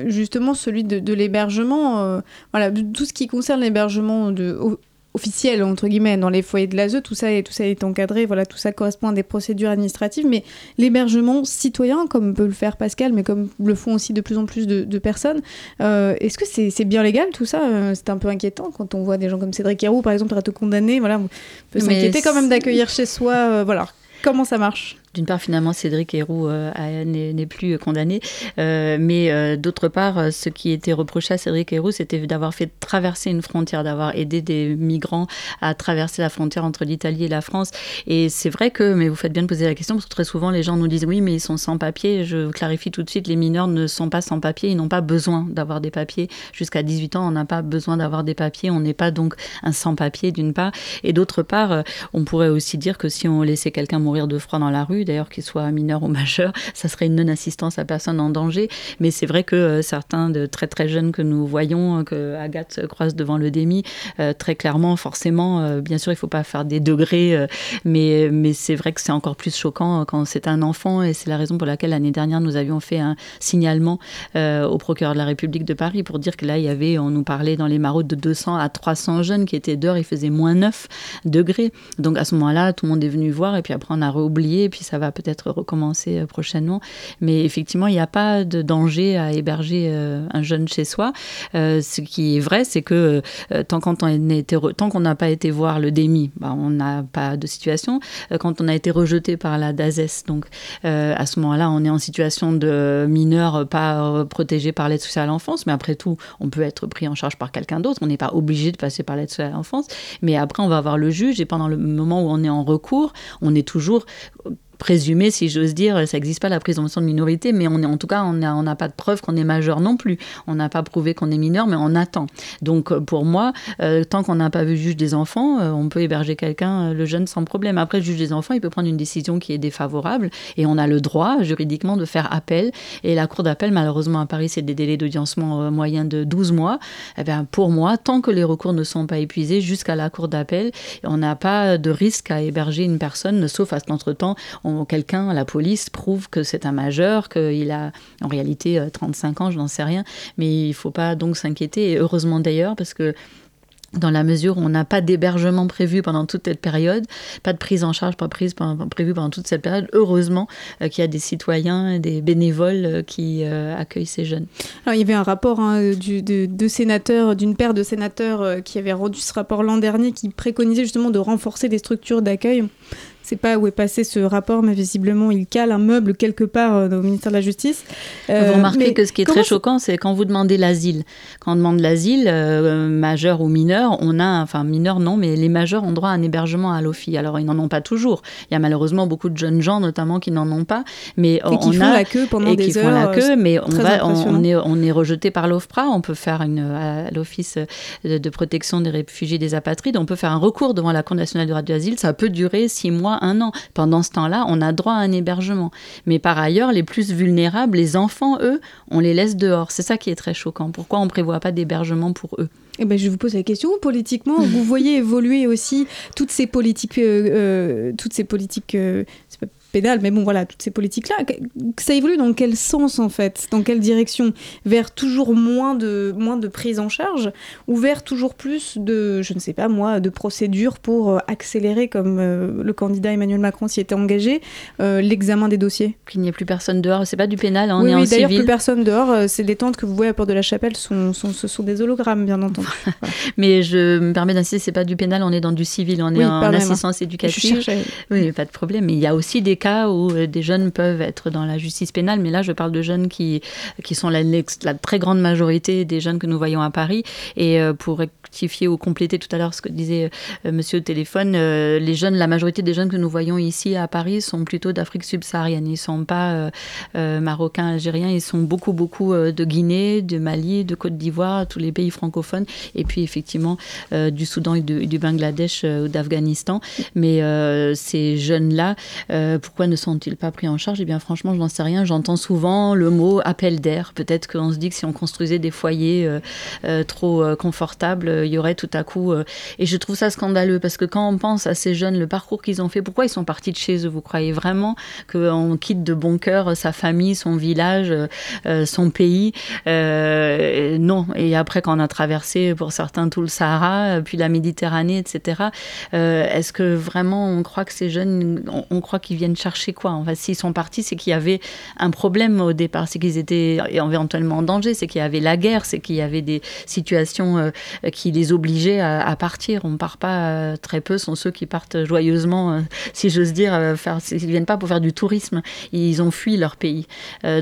S2: justement celui de, l'hébergement, voilà, tout ce qui concerne l'hébergement de, officiel entre guillemets dans les foyers de l'ASE tout ça est tout ça est encadré voilà tout ça correspond à des procédures administratives mais l'hébergement citoyen comme peut le faire Pascal mais comme le font aussi de plus en plus de, personnes euh, est-ce que c'est bien légal tout ça euh, c'est un peu inquiétant quand on voit des gens comme Cédric Héroux par exemple être condamné voilà on peut s'inquiéter quand même d'accueillir chez soi euh, voilà comment ça marche?
S12: D'une part, finalement, Cédric Héroux euh, n'est plus condamné, euh, mais euh, d'autre part, ce qui était reproché à Cédric Héroux, c'était d'avoir fait traverser une frontière, d'avoir aidé des migrants à traverser la frontière entre l'Italie et la France. Et c'est vrai que, mais vous faites bien de poser la question, parce que très souvent, les gens nous disent oui, mais ils sont sans papier. Je clarifie tout de suite, les mineurs ne sont pas sans papier, ils n'ont pas besoin d'avoir des papiers. Jusqu'à 18 ans, on n'a pas besoin d'avoir des papiers, on n'est pas donc un sans-papier d'une part. Et d'autre part, on pourrait aussi dire que si on laissait quelqu'un mourir de froid dans la rue, d'ailleurs qu'il soit mineur ou majeur, ça serait une non-assistance à personne en danger. Mais c'est vrai que euh, certains de très très jeunes que nous voyons, euh, que Agathe croise devant le démi, euh, très clairement, forcément, bien sûr, il ne faut pas faire des degrés, mais, mais c'est vrai que c'est encore plus choquant quand c'est un enfant, et c'est la raison pour laquelle l'année dernière, nous avions fait un signalement au procureur de la République de Paris pour dire que là, il y avait, on nous parlait dans les maraudes de 200 à 300 jeunes qui étaient dehors, il faisait moins 9 degrés. Donc à ce moment-là, tout le monde est venu voir, et puis après, on a réoublié, et puis ça va peut-être recommencer euh, prochainement. Mais effectivement, il n'y a pas de danger à héberger euh, un jeune chez soi. Euh, ce qui est vrai, c'est que tant qu'on n'a pas été voir le DEMI, bah, on n'a pas de situation. quand on a été rejeté par la DASES, donc à ce moment-là, on est en situation de mineur pas protégé par l'aide sociale à l'enfance. Mais après tout, on peut être pris en charge par quelqu'un d'autre. On n'est pas obligé de passer par l'aide sociale à l'enfance. Mais après, on va voir le juge et pendant le moment où on est en recours, on est toujours présumé, si j'ose dire, ça n'existe pas la présomption de minorité, mais on est en tout cas, on n'a on pas de preuve qu'on est majeur non plus. On n'a pas prouvé qu'on est mineur, mais on attend. Donc euh, pour moi, euh, tant qu'on n'a pas vu juge des enfants, euh, on peut héberger quelqu'un, le jeune, sans problème. Après, le juge des enfants, il peut prendre une décision qui est défavorable, et on a le droit juridiquement de faire appel. Et la cour d'appel, malheureusement à Paris, c'est des délais d'audiencement moyens de 12 mois. Eh bien, pour moi, tant que les recours ne sont pas épuisés jusqu'à la cour d'appel, on n'a pas de risque à héberger une personne, sauf à ce qu'entre-temps, quelqu'un, la police, prouve que c'est un majeur, qu'il a en réalité 35 euh, ans, je n'en sais rien. Mais il ne faut pas donc s'inquiéter, et heureusement d'ailleurs, parce que dans la mesure où on n'a pas d'hébergement prévu pendant toute cette période, pas de prise en charge pas prise prévue pendant toute cette période. Heureusement euh, qu'il y a des citoyens, des bénévoles euh, qui accueillent ces jeunes.
S2: Alors il y avait un rapport hein, de, sénateurs, d'une paire de sénateurs qui avait rendu ce rapport l'an dernier, qui préconisait justement de renforcer les structures d'accueil. C'est pas où est passé ce rapport, mais visiblement il cale un meuble quelque part au ministère de la Justice.
S12: vous remarquez que ce qui est très choquant, c'est quand vous demandez l'asile. Quand on demande l'asile, majeur ou mineur, on a, enfin mineurs non, mais les majeurs ont droit à un hébergement à l'OFI. Alors ils n'en ont pas toujours. Il y a malheureusement beaucoup de jeunes gens notamment qui n'en ont pas, mais
S2: et on qui font la queue pendant des
S12: heures. la queue, mais on va, on, est, on est rejeté par l'OFPRA. On peut faire une à l'Office de protection des réfugiés des apatrides. On peut faire un recours devant la Cour nationale du droit d'asile. Ça peut durer six mois, un an. Pendant ce temps-là, on a droit à un hébergement. Mais par ailleurs, les plus vulnérables, les enfants, eux, on les laisse dehors. C'est ça qui est très choquant. Pourquoi on ne prévoit pas d'hébergement pour eux?
S2: Eh ben, je vous pose la question. Politiquement, vous voyez évoluer aussi toutes ces politiques, euh, euh, toutes ces politiques, euh, pédale, mais bon, voilà, toutes ces politiques-là, ça évolue dans quel sens en fait? Dans quelle direction? Vers toujours moins de, moins de prise en charge ou vers toujours plus de, je ne sais pas moi, de procédures pour euh, accélérer, comme euh, le candidat Emmanuel Macron s'y était engagé, euh, l'examen des dossiers?
S12: Qu'il n'y ait plus personne dehors, c'est pas du pénal, hein,
S2: on
S12: oui,
S2: est
S12: oui,
S2: d'ailleurs, plus personne dehors, c'est les tentes que vous voyez à Porte de la Chapelle, sont, sont, ce sont des hologrammes, bien entendu.
S12: mais je me permets d'insister, c'est pas du pénal, on est dans du civil, on est en assistance éducative. Oui, pas de problème, mais il y a aussi des cas où euh, des jeunes peuvent être dans la justice pénale, mais là je parle de jeunes qui, qui sont la, très grande majorité des jeunes que nous voyons à Paris. Et euh, pour rectifier ou compléter tout à l'heure ce que disait euh, monsieur au téléphone, les jeunes, la majorité des jeunes que nous voyons ici à Paris sont plutôt d'Afrique subsaharienne. Ils ne sont pas marocains, algériens, ils sont beaucoup, beaucoup de Guinée, de Mali, de Côte d'Ivoire, tous les pays francophones, et puis effectivement du Soudan et du Bangladesh ou d'Afghanistan. Mais ces jeunes-là, pourquoi ne sont-ils pas pris en charge? Eh bien, franchement, je n'en sais rien. J'entends souvent le mot appel d'air. Peut-être qu'on se dit que si on construisait des foyers euh, euh, trop confortables, il y aurait tout à coup. et je trouve ça scandaleux parce que quand on pense à ces jeunes, le parcours qu'ils ont fait, pourquoi ils sont partis de chez eux? Vous croyez vraiment qu'on quitte de bon cœur sa famille, son village, son pays? Non. Et après, quand on a traversé pour certains tout le Sahara, puis la Méditerranée, etc., est-ce que vraiment on croit que ces jeunes, on, croit qu'ils viennent chercher quoi En fait, s'ils sont partis, c'est qu'il y avait un problème au départ, c'est qu'ils étaient éventuellement en danger, c'est qu'il y avait la guerre, c'est qu'il y avait des situations euh, qui les obligeaient à, partir. On ne part pas euh, très peu, sont ceux qui partent joyeusement, euh, si j'ose dire, faire, ils viennent pas pour faire du tourisme, ils ont fui leur pays.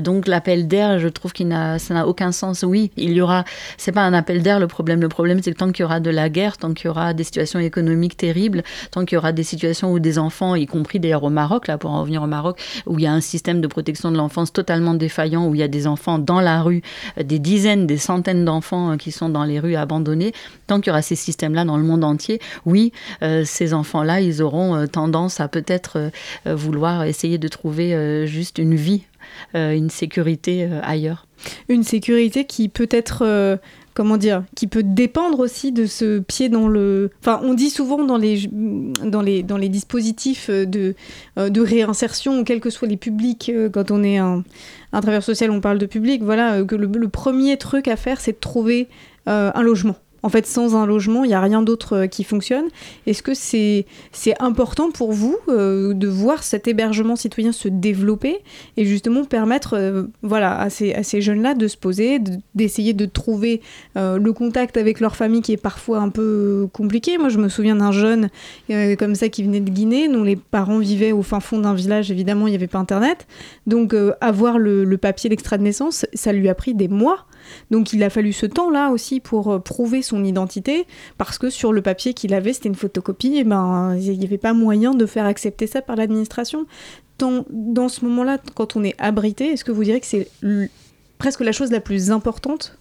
S12: donc l'appel d'air, je trouve qu'il n'a, ça n'a aucun sens. Oui, il y aura, c'est pas un appel d'air le problème. Le problème, c'est que tant qu'il y aura de la guerre, tant qu'il y aura des situations économiques terribles, tant qu'il y aura des situations où des enfants, y compris d'ailleurs au Maroc, là pour en revenir au Maroc, où il y a un système de protection de l'enfance totalement défaillant, où il y a des enfants dans la rue, euh, des dizaines, des centaines d'enfants euh, qui sont dans les rues abandonnés, tant qu'il y aura ces systèmes-là dans le monde entier, oui, euh, ces enfants-là, ils auront tendance à peut-être vouloir essayer de trouver juste une vie, une sécurité ailleurs.
S2: Une sécurité qui peut être comment dire, qui peut dépendre aussi de ce pied dans le. Enfin, on dit souvent dans les, dans les, dans les dispositifs de, euh, de réinsertion, quels que soient les publics, euh, quand on est un, un travailleur social, on parle de public, voilà, euh, que le, le premier truc à faire, c'est de trouver un logement. En fait, sans un logement, il n'y a rien d'autre euh, qui fonctionne. Est-ce que c'est important pour vous euh, de voir cet hébergement citoyen se développer et justement permettre euh, voilà, à ces, jeunes-là de se poser, d'essayer de, trouver le contact avec leur famille qui est parfois un peu compliqué Moi, je me souviens d'un jeune comme ça qui venait de Guinée, dont les parents vivaient au fin fond d'un village, évidemment, il n'y avait pas Internet. Donc, avoir le, le papier d'extrait de naissance, ça lui a pris des mois donc il a fallu ce temps-là aussi pour euh, prouver son identité, parce que sur le papier qu'il avait, c'était une photocopie, et ben il n'y avait pas moyen de faire accepter ça par l'administration. Dans, dans ce moment-là, quand on est abrité, est-ce que vous direz que c'est presque la chose la plus importante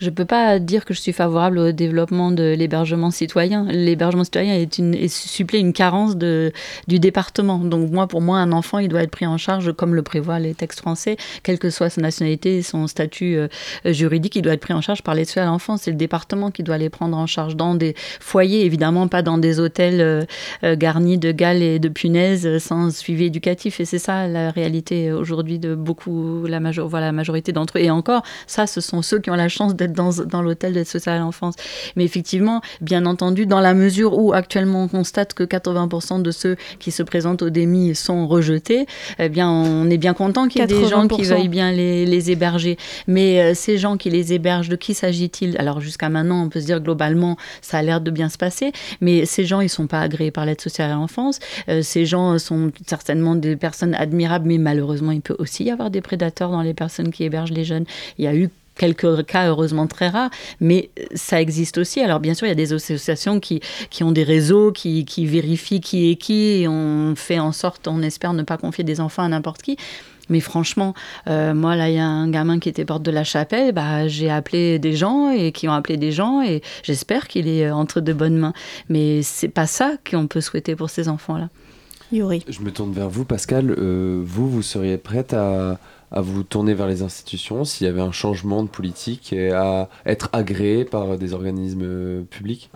S12: je ne peux pas dire que je suis favorable au développement de l'hébergement citoyen. L'hébergement citoyen est une, supplée une carence de, du département. Donc moi, pour moi, un enfant, il doit être pris en charge comme le prévoient les textes français, quelle que soit sa nationalité, son statut euh, juridique, il doit être pris en charge par les à l'enfance. C'est le département qui doit les prendre en charge dans des foyers, évidemment pas dans des hôtels euh, euh, garnis de galles et de punaises sans suivi éducatif. Et c'est ça la réalité aujourd'hui de beaucoup, la, major voilà, la majorité d'entre eux. Et encore, ça, ce sont ceux qui ont la chance d'être dans, dans l'hôtel d'aide sociale à l'enfance. Mais effectivement, bien entendu, dans la mesure où actuellement on constate que 80% de ceux qui se présentent au DEMI sont rejetés, eh bien, on est bien content qu'il y ait des gens qui veuillent bien les, les héberger. Mais euh, ces gens qui les hébergent, de qui s'agit-il? Alors jusqu'à maintenant, on peut se dire globalement, ça a l'air de bien se passer, mais ces gens, ils sont pas agréés par l'aide sociale à l'enfance. Euh, ces gens sont certainement des personnes admirables, mais malheureusement, il peut aussi y avoir des prédateurs dans les personnes qui hébergent les jeunes. Il y a eu quelques cas heureusement très rares, mais ça existe aussi. Alors bien sûr, il y a des associations qui, qui ont des réseaux, qui, qui vérifient qui est qui, et on fait en sorte, on espère ne pas confier des enfants à n'importe qui. Mais franchement, euh, moi, là, il y a un gamin qui était porte de la chapelle. Bah, j'ai appelé des gens et qui ont appelé des gens et j'espère qu'il est entre de bonnes mains. Mais c'est pas ça qu'on peut souhaiter pour ces enfants-là.
S2: Yuri.
S8: Je me tourne vers vous, Pascal. Euh, vous, vous seriez prête à, à vous tourner vers les institutions s'il y avait un changement de politique et à être agréé par des organismes euh, publics?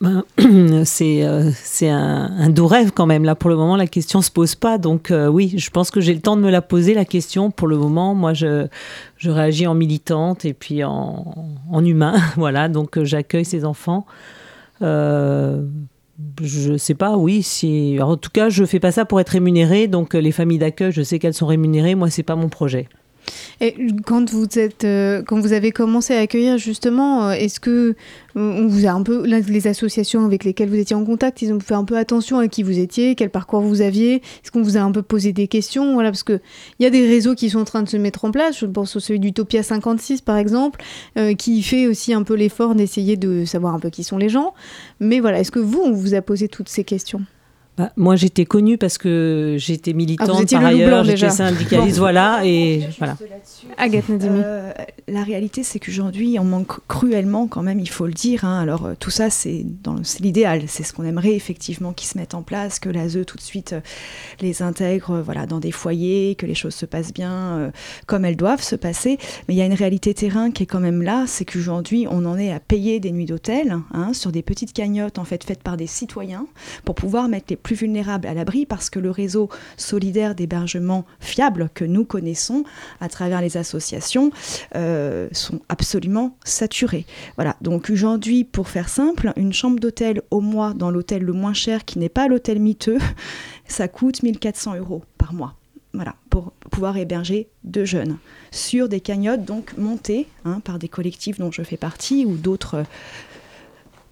S6: Ben, [clears throat] c'est euh, un, doux rêve quand même. Là, pour le moment, la question se pose pas. Donc euh, oui, je pense que j'ai le temps de me la poser, la question. Pour le moment, moi, je, je réagis en militante et puis en, en humain. [laughs] voilà, donc j'accueille ces enfants. Je sais pas, oui. Si... en tout cas, je fais pas ça pour être rémunéré. Donc, euh, les familles d'accueil, je sais qu'elles sont rémunérées. Moi, c'est pas mon projet.
S2: Et quand vous êtes, euh, quand vous avez commencé à accueillir justement, euh, est-ce que vous a un peu les associations avec lesquelles vous étiez en contact, ils ont fait un peu attention à qui vous étiez, quel parcours vous aviez, est-ce qu'on vous a un peu posé des questions, voilà, parce que il y a des réseaux qui sont en train de se mettre en place. Je pense au celui d'Utopia 56 par exemple, euh, qui fait aussi un peu l'effort d'essayer de savoir un peu qui sont les gens. Mais voilà, est-ce que vous on vous a posé toutes ces questions?
S6: Bah, moi, j'étais connue parce que j'étais militante
S2: ah,
S6: par ailleurs, j'étais syndicaliste, voilà, et voilà.
S2: Agathe Nadimi. Euh,
S3: la réalité, c'est qu'aujourd'hui, on manque cruellement, quand même, il faut le dire. Hein. Alors, euh, tout ça, c'est l'idéal, c'est ce qu'on aimerait effectivement qu'ils se mettent en place, que l'ASE tout de suite euh, les intègre, voilà, dans des foyers, que les choses se passent bien comme elles doivent se passer. Mais il y a une réalité terrain qui est quand même là, c'est qu'aujourd'hui, on en est à payer des nuits d'hôtel hein, sur des petites cagnottes en fait faites par des citoyens pour pouvoir mettre les plus vulnérables à l'abri parce que le réseau solidaire d'hébergement fiable que nous connaissons à travers les associations euh, sont absolument saturés. Voilà, donc aujourd'hui, pour faire simple, une chambre d'hôtel au mois dans l'hôtel le moins cher qui n'est pas l'hôtel miteux, [laughs] ça coûte 1400 euros par mois. Voilà, pour pouvoir héberger deux jeunes sur des cagnottes donc montées hein, par des collectifs dont je fais partie ou d'autres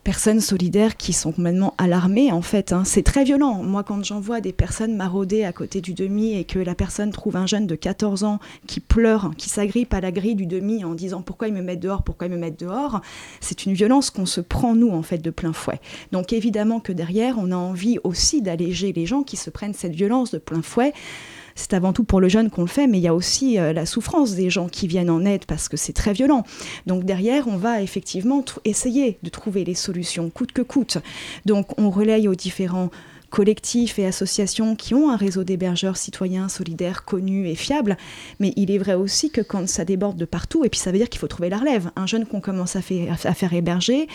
S3: personnes solidaires qui sont complètement alarmées en fait. Hein. C'est très violent. Moi quand j'envoie des personnes marauder à côté du demi et que la personne trouve un jeune de 14 ans qui pleure, qui s'agrippe à la grille du demi en disant pourquoi ils me mettent dehors, pourquoi ils me mettent dehors, c'est une violence qu'on se prend nous en fait de plein fouet. Donc évidemment que derrière on a envie aussi d'alléger les gens qui se prennent cette violence de plein fouet c'est avant tout pour le jeune qu'on le fait, mais il y a aussi euh, la souffrance des gens qui viennent en aide parce que c'est très violent. Donc derrière, on va effectivement essayer de trouver les solutions, coûte que coûte. Donc on relaye aux différents collectifs et associations qui ont un réseau d'hébergeurs citoyens solidaires connus et fiables. Mais il est vrai aussi que quand ça déborde de partout, et puis ça veut dire qu'il faut trouver la relève. Un jeune qu'on commence à, à faire héberger,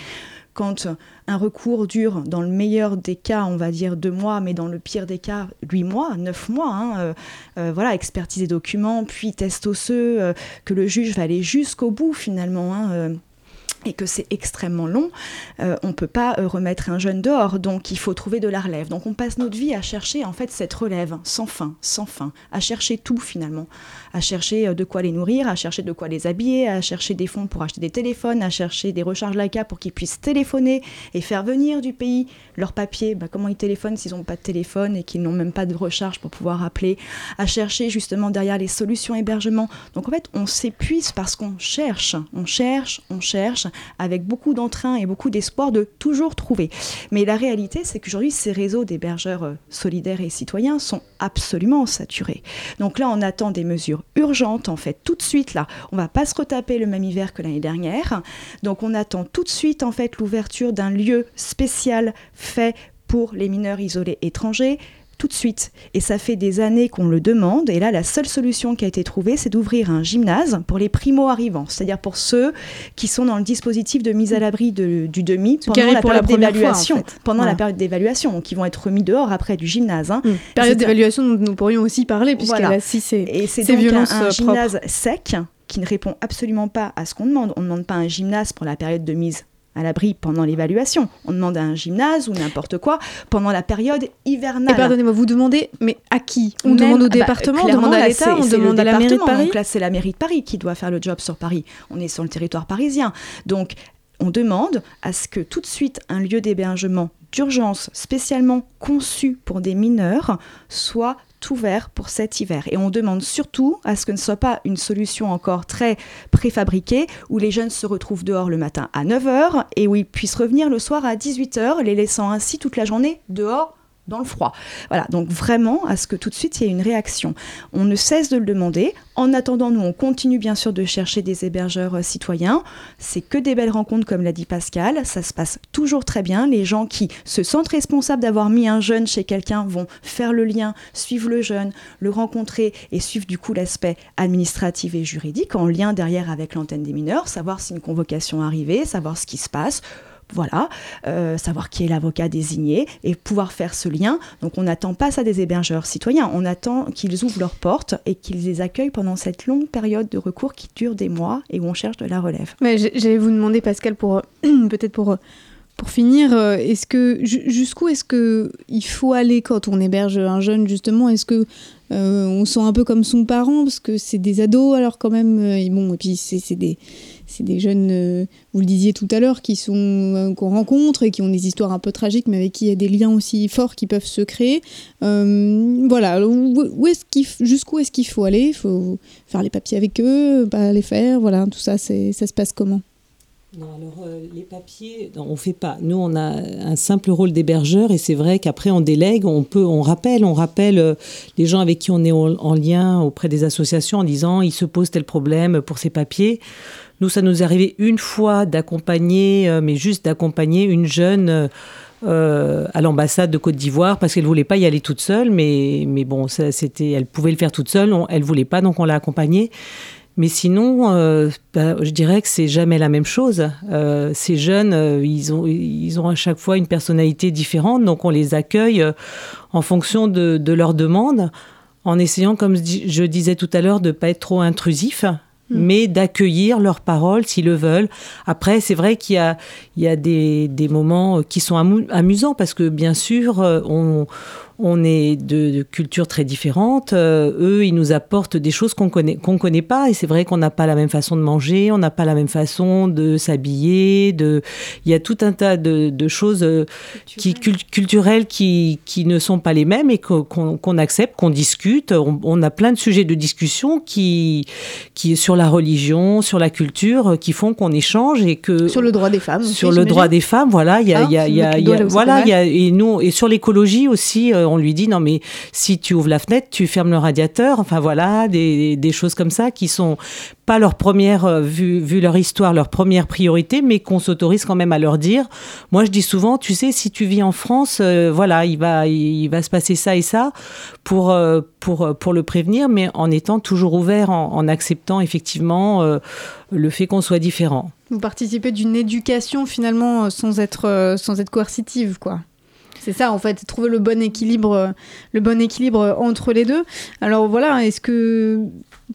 S3: quand un recours dure, dans le meilleur des cas, on va dire deux mois, mais dans le pire des cas, huit mois, neuf mois, hein, euh, euh, voilà, expertise des documents, puis test osseux, euh, que le juge va aller jusqu'au bout finalement. Hein, et que c'est extrêmement long, euh, on ne peut pas euh, remettre un jeune dehors, donc il faut trouver de la relève. Donc on passe notre vie à chercher en fait cette relève sans fin, sans fin, à chercher tout finalement, à chercher euh, de quoi les nourrir, à chercher de quoi les habiller, à chercher des fonds pour acheter des téléphones, à chercher des recharges Laika pour qu'ils puissent téléphoner et faire venir du pays leurs papiers. Bah, comment ils téléphonent s'ils n'ont pas de téléphone et qu'ils n'ont même pas de recharge pour pouvoir appeler, à chercher justement derrière les solutions hébergement. Donc en fait on s'épuise parce qu'on cherche, on cherche, on cherche avec beaucoup d'entrain et beaucoup d'espoir de toujours trouver. Mais la réalité, c'est qu'aujourd'hui, ces réseaux d'hébergeurs euh, solidaires et citoyens sont absolument saturés. Donc là, on attend des mesures urgentes, en fait, tout de suite, là. On va pas se retaper le même hiver que l'année dernière. Donc on attend tout de suite, en fait, l'ouverture d'un lieu spécial fait pour les mineurs isolés étrangers, tout de suite. Et ça fait des années qu'on le demande. Et là, la seule solution qui a été trouvée, c'est d'ouvrir un gymnase pour les primo-arrivants, c'est-à-dire pour ceux qui sont dans le dispositif de mise à l'abri du demi pendant la période d'évaluation. Pendant la période d'évaluation, qui vont être remis dehors après du gymnase. Hein.
S2: Mmh. Période d'évaluation dont nous pourrions aussi parler, puisqu'elle voilà. a si ces,
S3: Et c'est donc violences un, un gymnase sec qui ne répond absolument pas à ce qu'on demande. On ne demande pas un gymnase pour la période de mise à l'abri pendant l'évaluation. On demande à un gymnase ou n'importe quoi pendant la période hivernale.
S2: Et pardonnez-moi, vous demandez, mais à qui? On demande au ah bah, département, on demande à l'État, on demande à la mairie de Paris
S3: Donc là, c'est la mairie de Paris qui doit faire le job sur Paris. On est sur le territoire parisien. Donc, on demande à ce que tout de suite un lieu d'hébergement d'urgence spécialement conçu pour des mineurs soit ouvert pour cet hiver. Et on demande surtout à ce que ne soit pas une solution encore très préfabriquée, où les jeunes se retrouvent dehors le matin à 9h et où ils puissent revenir le soir à 18h, les laissant ainsi toute la journée dehors dans le froid. Voilà, donc vraiment à ce que tout de suite il y ait une réaction. On ne cesse de le demander. En attendant, nous, on continue bien sûr de chercher des hébergeurs euh, citoyens. C'est que des belles rencontres, comme l'a dit Pascal. Ça se passe toujours très bien. Les gens qui se sentent responsables d'avoir mis un jeune chez quelqu'un vont faire le lien, suivre le jeune, le rencontrer et suivre du coup l'aspect administratif et juridique en lien derrière avec l'antenne des mineurs, savoir si une convocation est arrivée, savoir ce qui se passe voilà, euh, savoir qui est l'avocat désigné et pouvoir faire ce lien. Donc on n'attend pas ça des hébergeurs citoyens, on attend qu'ils ouvrent leurs portes et qu'ils les accueillent pendant cette longue période de recours qui dure des mois et où on cherche de la relève.
S2: Mais j'allais vous demander Pascal pour [clears throat] peut-être pour pour finir, euh, est-ce que jusqu'où est-ce que il faut aller quand on héberge un jeune justement? Est-ce que euh, on sent un peu comme son parent? Parce que c'est des ados alors quand même et bon et puis c'est des c'est des jeunes, euh, vous le disiez tout à l'heure, qui sont euh, qu'on rencontre et qui ont des histoires un peu tragiques, mais avec qui il y a des liens aussi forts qui peuvent se créer. Euh, voilà, où, est-ce qu'il, jusqu'où est-ce qu'il faut aller? Il faut faire les papiers avec eux, pas les faire. Voilà, tout ça, c'est, ça se passe comment?
S6: Non, alors les papiers, on on fait pas. Nous, on a un simple rôle d'hébergeur et c'est vrai qu'après on délègue, on peut, on rappelle, on rappelle les gens avec qui on est en, lien auprès des associations en disant il se pose tel problème pour ces papiers. Nous, ça nous est arrivé une fois d'accompagner, mais juste d'accompagner une jeune euh, à l'ambassade de Côte d'Ivoire parce qu'elle voulait pas y aller toute seule, mais, mais bon, c'était, elle pouvait le faire toute seule, on, elle voulait pas, donc on l'a accompagnée. Mais sinon, euh, bah, je dirais que c'est jamais la même chose. Euh, ces jeunes, ils, ont, ils ont à chaque fois une personnalité différente, donc on les accueille en fonction de, de leurs demandes, en essayant, comme je disais tout à l'heure, de pas être trop intrusif. Mm. mais d'accueillir leurs paroles s'ils le veulent. Après, c'est vrai qu'il y a, il y a des, des moments qui sont amusants parce que bien sûr, euh, on, on est de, de cultures très différentes. Euh, eux, ils nous apportent des choses qu'on connaît qu'on connaît pas. Et c'est vrai qu'on n'a pas la même façon de manger, on n'a pas la même façon de s'habiller. De, il y a tout un tas de, de choses euh, qui culturelles qui, qui ne sont pas les mêmes et qu'on accepte, qu'on discute. On, a plein de sujets de discussion qui qui sur la religion, sur la culture, qui font qu'on échange et que
S2: sur le droit des femmes.
S6: Sur le droit des femmes, voilà. Il y a, il y a, il y a, voilà, il y a et nous et sur l'écologie aussi. Euh, on lui dit non mais si tu ouvres la fenêtre, tu fermes le radiateur. Enfin voilà, des, choses comme ça qui sont pas leur première, euh, vu, vu leur histoire, leur première priorité, mais qu'on s'autorise quand même à leur dire. Moi, je dis souvent, tu sais, si tu vis en France, euh, voilà, il va, il, va se passer ça et ça pour, euh, pour, pour le prévenir, mais en étant toujours ouvert, en, en acceptant effectivement le fait qu'on soit différent.
S2: Vous participez d'une éducation finalement sans être, sans être coercitive, quoi. C'est ça, en fait, trouver le bon équilibre, le bon équilibre entre les deux. Alors voilà, est-ce que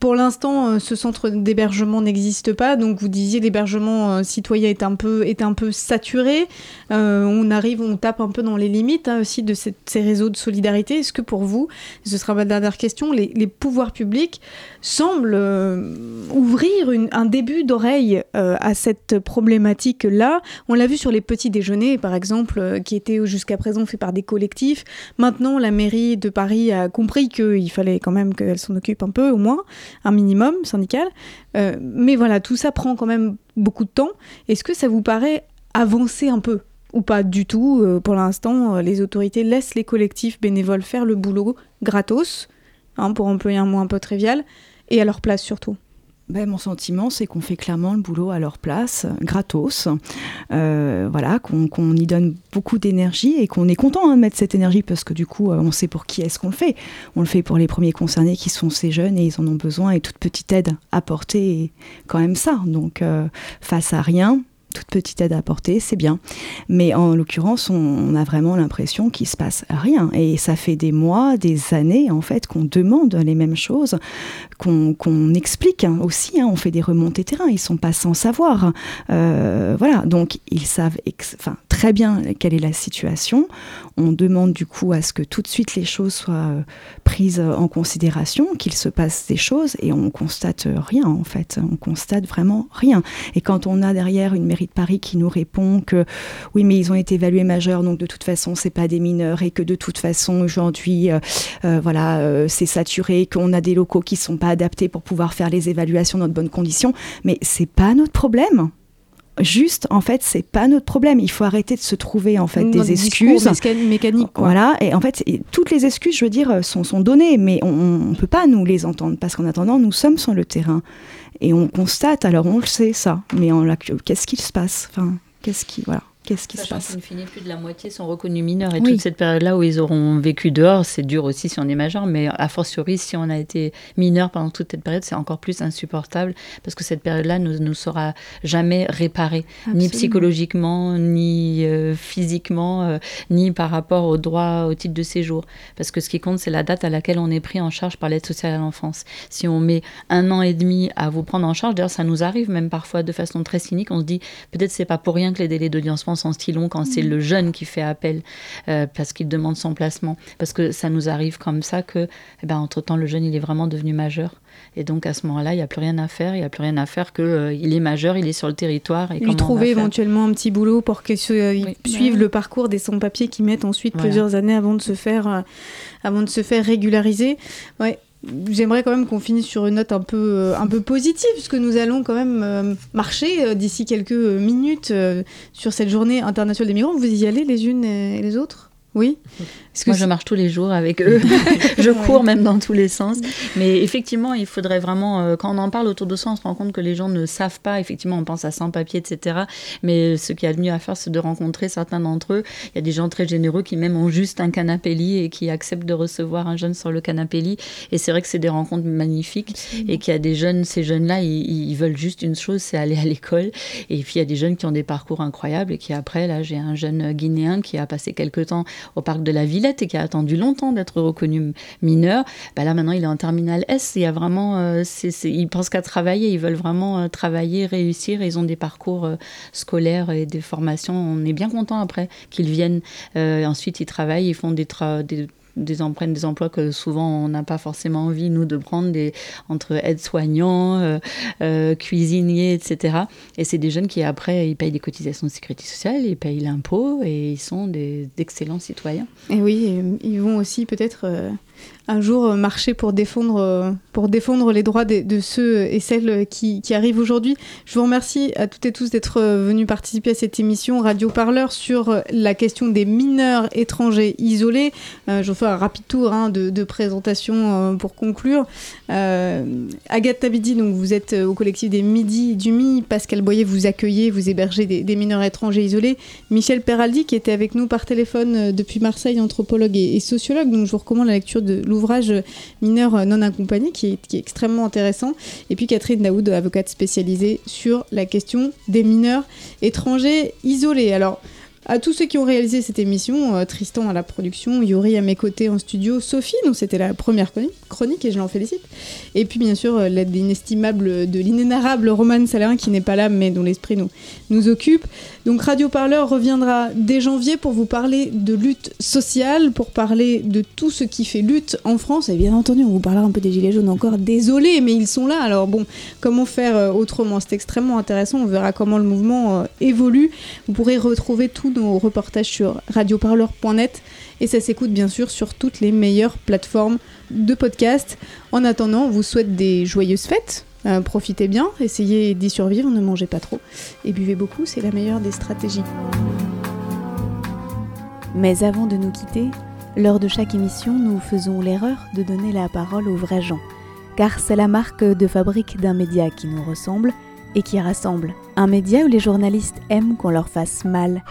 S2: pour l'instant, euh, ce centre d'hébergement n'existe pas, donc vous disiez l'hébergement euh, citoyen est un peu, est un peu saturé. Euh, on arrive, on tape un peu dans les limites hein, aussi de ces réseaux de solidarité. Est-ce que pour vous, ce sera ma dernière question, les, pouvoirs publics semblent ouvrir un début d'oreille à cette problématique-là? On l'a vu sur les petits déjeuners, par exemple, qui étaient jusqu'à présent faits par des collectifs. Maintenant, la mairie de Paris a compris qu'il fallait quand même qu'elle s'en occupe un peu, au moins un minimum syndical. Euh, mais voilà, tout ça prend quand même beaucoup de temps. Est-ce que ça vous paraît avancer un peu ou pas du tout euh, Pour l'instant, euh, les autorités laissent les collectifs bénévoles faire le boulot gratos, hein, pour employer un mot un peu trivial, et à leur place surtout?
S3: Ben, mon sentiment, c'est qu'on fait clairement le boulot à leur place, gratos. Euh, voilà, qu'on y donne beaucoup d'énergie et qu'on est content hein, de mettre cette énergie parce que du coup, euh, on sait pour qui est-ce qu'on le fait. On le fait pour les premiers concernés qui sont ces jeunes et ils en ont besoin et toute petite aide apportée quand même ça. Donc, euh, face à rien, toute petite aide à apporter, c'est bien. Mais en l'occurrence, on, a vraiment l'impression qu'il se passe rien. Et ça fait des mois, des années, en fait, qu'on demande les mêmes choses, qu'on explique aussi. Hein. on fait des remontées terrain. Ils sont pas sans savoir. Euh, voilà. Donc, ils savent très bien quelle est la situation. On demande du coup à ce que tout de suite les choses soient euh, prises en considération, qu'il se passe des choses, et on constate rien, en fait. On constate vraiment rien. Et quand on a derrière une mairie de Paris qui nous répond que oui, mais ils ont été évalués majeurs, donc de toute façon, c'est pas des mineurs et que de toute façon, aujourd'hui, euh, euh, voilà, euh, c'est saturé, qu'on a des locaux qui sont pas adaptés pour pouvoir faire les évaluations dans de bonnes conditions. Mais c'est pas notre problème juste en fait c'est pas notre problème. Il faut arrêter de se trouver en fait des excuses.
S2: mécaniques
S3: voilà. Et en fait toutes les excuses je veux dire sont, sont données mais on, ne peut pas nous les entendre parce qu'en attendant nous sommes sur le terrain. Et on constate, alors on le sait ça, mais qu'est-ce qu'il se passe? Enfin, Qu'est-ce qui. Voilà. Qu'est-ce qui se passe
S12: finit, plus de la moitié sont reconnus mineurs. Et toute cette période-là où ils auront vécu dehors, c'est dur aussi si on est majeur, mais a fortiori, si on a été mineur pendant toute cette période, c'est encore plus insupportable parce que cette période-là ne nous, sera jamais réparée, ni psychologiquement, ni euh, physiquement, euh, ni par rapport au droit au titre de séjour. Parce que ce qui compte, c'est la date à laquelle on est pris en charge par l'aide sociale à l'enfance. Si on met un an et demi à vous prendre en charge, d'ailleurs, ça nous arrive même parfois de façon très cynique, on se dit peut-être c'est pas pour rien que les délais d'audience en style long quand c'est mm. le jeune qui fait appel euh, parce qu'il demande son placement. Parce que ça nous arrive comme ça que, eh ben, entre-temps, le jeune, il est vraiment devenu majeur. Et donc à ce moment-là, il n'y a plus rien à faire. Il n'y a plus rien à faire qu'il euh, il est majeur, il est sur le territoire. Et
S2: Lui trouver éventuellement un petit boulot pour qu'il suive le parcours des sans-papiers qui mettent ensuite plusieurs années avant de se faire, euh, avant de se faire régulariser. Ouais. J'aimerais quand même qu'on finisse sur une note un peu, un peu positive, puisque nous allons quand même marcher d'ici quelques minutes sur cette journée internationale des migrants. Vous y allez les unes et les autres? Oui?
S12: Moi, je marche tous les jours avec eux. [laughs] je cours même dans tous les sens. Mais effectivement, il faudrait vraiment, euh, quand on en parle autour de soi, on se rend compte que les gens ne savent pas. Effectivement, on pense à sans-papier, etc. Mais ce qui a le mieux à faire, c'est de rencontrer certains d'entre eux. Il y a des gens très généreux qui même ont juste un canapé lit et qui acceptent de recevoir un jeune sur le canapé lit. Et c'est vrai que c'est des rencontres magnifiques et qu'il y a des jeunes, ces jeunes-là, ils, ils, veulent juste une chose, c'est aller à l'école. Et puis il y a des jeunes qui ont des parcours incroyables et qui après, là, j'ai un jeune Guinéen qui a passé quelques temps au parc de la Et qui a attendu longtemps d'être reconnu mineur, bah là maintenant il est en terminale S. Il y a vraiment, euh, ils pensent qu'à travailler, ils veulent vraiment euh, travailler, réussir. ils ont des parcours euh, scolaires et des formations. On est bien content après qu'ils viennent. ensuite ils travaillent, ils font des, des des empreintes, des emplois que souvent on n'a pas forcément envie, nous, de prendre, des, entre aides-soignants, euh, euh, cuisiniers, etc. Et c'est des jeunes qui, après, ils payent des cotisations de sécurité sociale, ils payent l'impôt et ils sont d'excellents citoyens.
S2: Et oui, ils vont aussi peut-être euh, un jour euh, marcher pour défendre, euh, pour défendre les droits de, ceux et celles qui, arrivent aujourd'hui. Je vous remercie à toutes et tous d'être euh, venus participer à cette émission Radio Parleur sur la question des mineurs étrangers isolés. je vous fais un rapide tour hein, de, présentation pour conclure. Agathe Tabidi, donc vous êtes au collectif des Midi du Mi. Pascal Boyer, vous accueillez, vous hébergez des, des, mineurs étrangers isolés. Michel Peraldi, qui était avec nous par téléphone depuis Marseille, anthropologue et, et sociologue. Donc je vous recommande la lecture de l'ouvrage Mineur non accompagné qui est, extrêmement intéressant. Et puis Catherine Daoud, avocate spécialisée sur la question des mineurs étrangers isolés. Alors, à tous ceux qui ont réalisé cette émission, euh, Tristan à la production, Yuri à mes côtés en studio, Sophie, donc c'était la première chronique et je l'en félicite. Et puis bien sûr euh, l'aide inestimable de l'inénarrable Roman Salérin qui n'est pas là mais dont l'esprit nous, nous occupe. Donc Radio Parleur reviendra dès janvier pour vous parler de lutte sociale, pour parler de tout ce qui fait lutte en France. Et bien entendu, on vous parlera un peu des Gilets jaunes encore. Désolé, mais ils sont là. Alors bon, comment faire euh, autrement? C'est extrêmement intéressant. On verra comment le mouvement évolue. Vous pourrez retrouver tous nos reportages sur radioparleur.net et ça s'écoute bien sûr sur toutes les meilleures plateformes de podcast. En attendant, on vous souhaite des joyeuses fêtes. Euh, profitez bien, essayez d'y survivre, ne mangez pas trop et buvez beaucoup, c'est la meilleure des stratégies.
S13: Mais avant de nous quitter, lors de chaque émission, nous faisons l'erreur de donner la parole aux vrais gens, car c'est la marque de fabrique d'un média qui nous ressemble et qui rassemble. Un média où les journalistes aiment qu'on leur fasse mal.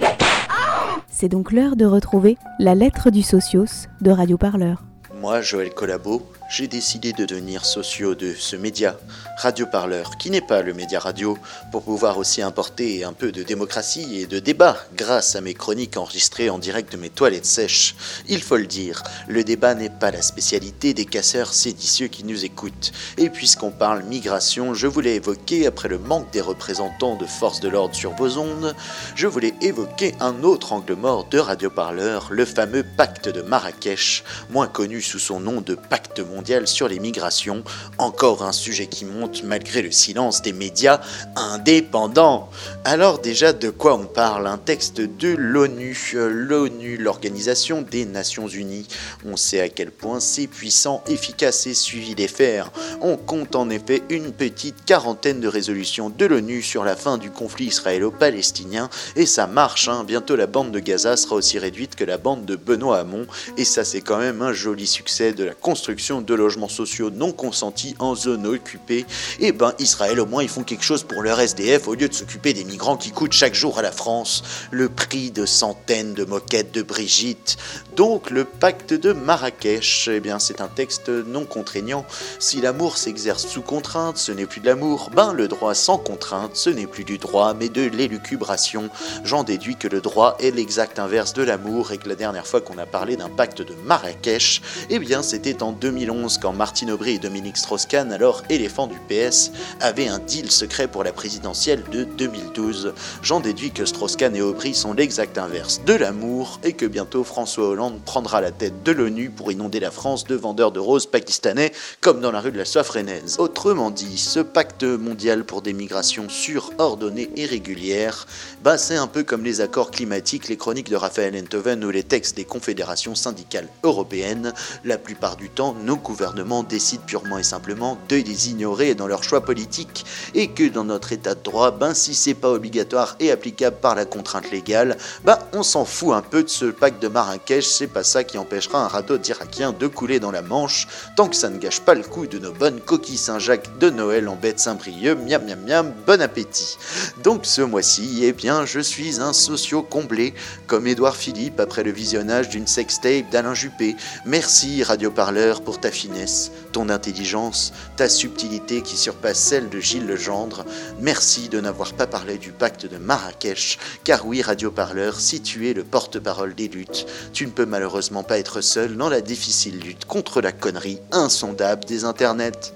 S13: C'est donc l'heure de retrouver la lettre du socios de Radio Parleur.
S14: Moi, Joël Collabo, j'ai décidé de devenir socio de ce média, Radio Parleur, qui n'est pas le média radio, pour pouvoir aussi importer un peu de démocratie et de débat grâce à mes chroniques enregistrées en direct de mes toilettes sèches. Il faut le dire, le débat n'est pas la spécialité des casseurs séditieux qui nous écoutent. Et puisqu'on parle migration, je voulais évoquer, après le manque des représentants de forces de l'ordre sur vos ondes, je voulais évoquer un autre angle mort de Radio Parleur, le fameux pacte de Marrakech, moins connu sous son nom de pacte mondial sur les migrations, encore un sujet qui monte malgré le silence des médias indépendants. Alors déjà de quoi on parle? Un texte de l'ONU, l'ONU, l'Organisation des Nations Unies. On sait à quel point c'est puissant, efficace et suivi des fers. On compte en effet une petite quarantaine de résolutions de l'ONU sur la fin du conflit israélo-palestinien et ça marche, hein. bientôt la bande de Gaza sera aussi réduite que la bande de Benoît Hamon et ça c'est quand même un joli succès de la construction de logements sociaux non consentis en zone occupée, eh ben Israël au moins ils font quelque chose pour leur SDF au lieu de s'occuper des migrants qui coûtent chaque jour à la France le prix de centaines de moquettes de Brigitte. Donc le pacte de Marrakech, eh bien c'est un texte non contraignant. Si l'amour s'exerce sous contrainte, ce n'est plus de l'amour. Ben le droit sans contrainte, ce n'est plus du droit, mais de l'élucubration. J'en déduis que le droit est l'exact inverse de l'amour et que la dernière fois qu'on a parlé d'un pacte de Marrakech, eh bien c'était en 2011 quand Martine Aubry et Dominique Strauss-Kahn, alors éléphants du PS, avaient un deal secret pour la présidentielle de 2012. J'en déduis que Strauss-Kahn et Aubry sont l'exact inverse de l'amour et que bientôt François Hollande prendra la tête de l'ONU pour inonder la France de vendeurs de roses pakistanais comme dans la rue de la Soifrenaise. Autrement dit, ce pacte mondial pour des migrations sûres, ordonnées et régulières, bah c'est un peu comme les accords climatiques, les chroniques de Raphaël Enthoven ou les textes des confédérations syndicales européennes. La plupart du temps, nos gouvernements décident purement et simplement de les ignorer dans leurs choix politiques et que dans notre état de droit, ben si c'est pas obligatoire et applicable par la contrainte légale, ben on s'en fout un peu de ce pacte de Marrakech, c'est pas ça qui empêchera un radeau irakien de couler dans la Manche, tant que ça ne gâche pas le coup de nos bonnes coquilles Saint-Jacques de Noël en bête Saint-Brieuc, miam miam miam, bon appétit. Donc ce mois-ci, eh bien je suis un socio comblé, comme Édouard Philippe après le visionnage d'une sextape d'Alain Juppé. Merci Radio Parleur pour ta finesse, ton intelligence, ta subtilité qui surpasse celle de Gilles Legendre. Merci de n'avoir pas parlé du pacte de Marrakech, car oui, Radio Parleur, si tu es le porte-parole des luttes, tu ne peux malheureusement pas être seul dans la difficile lutte contre la connerie insondable des internets.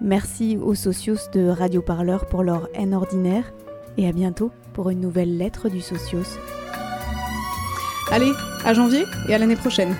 S13: Merci aux socios de Radio Parleur pour leur haine ordinaire et à bientôt pour une nouvelle lettre du socios.
S2: Allez, à janvier et à l'année prochaine.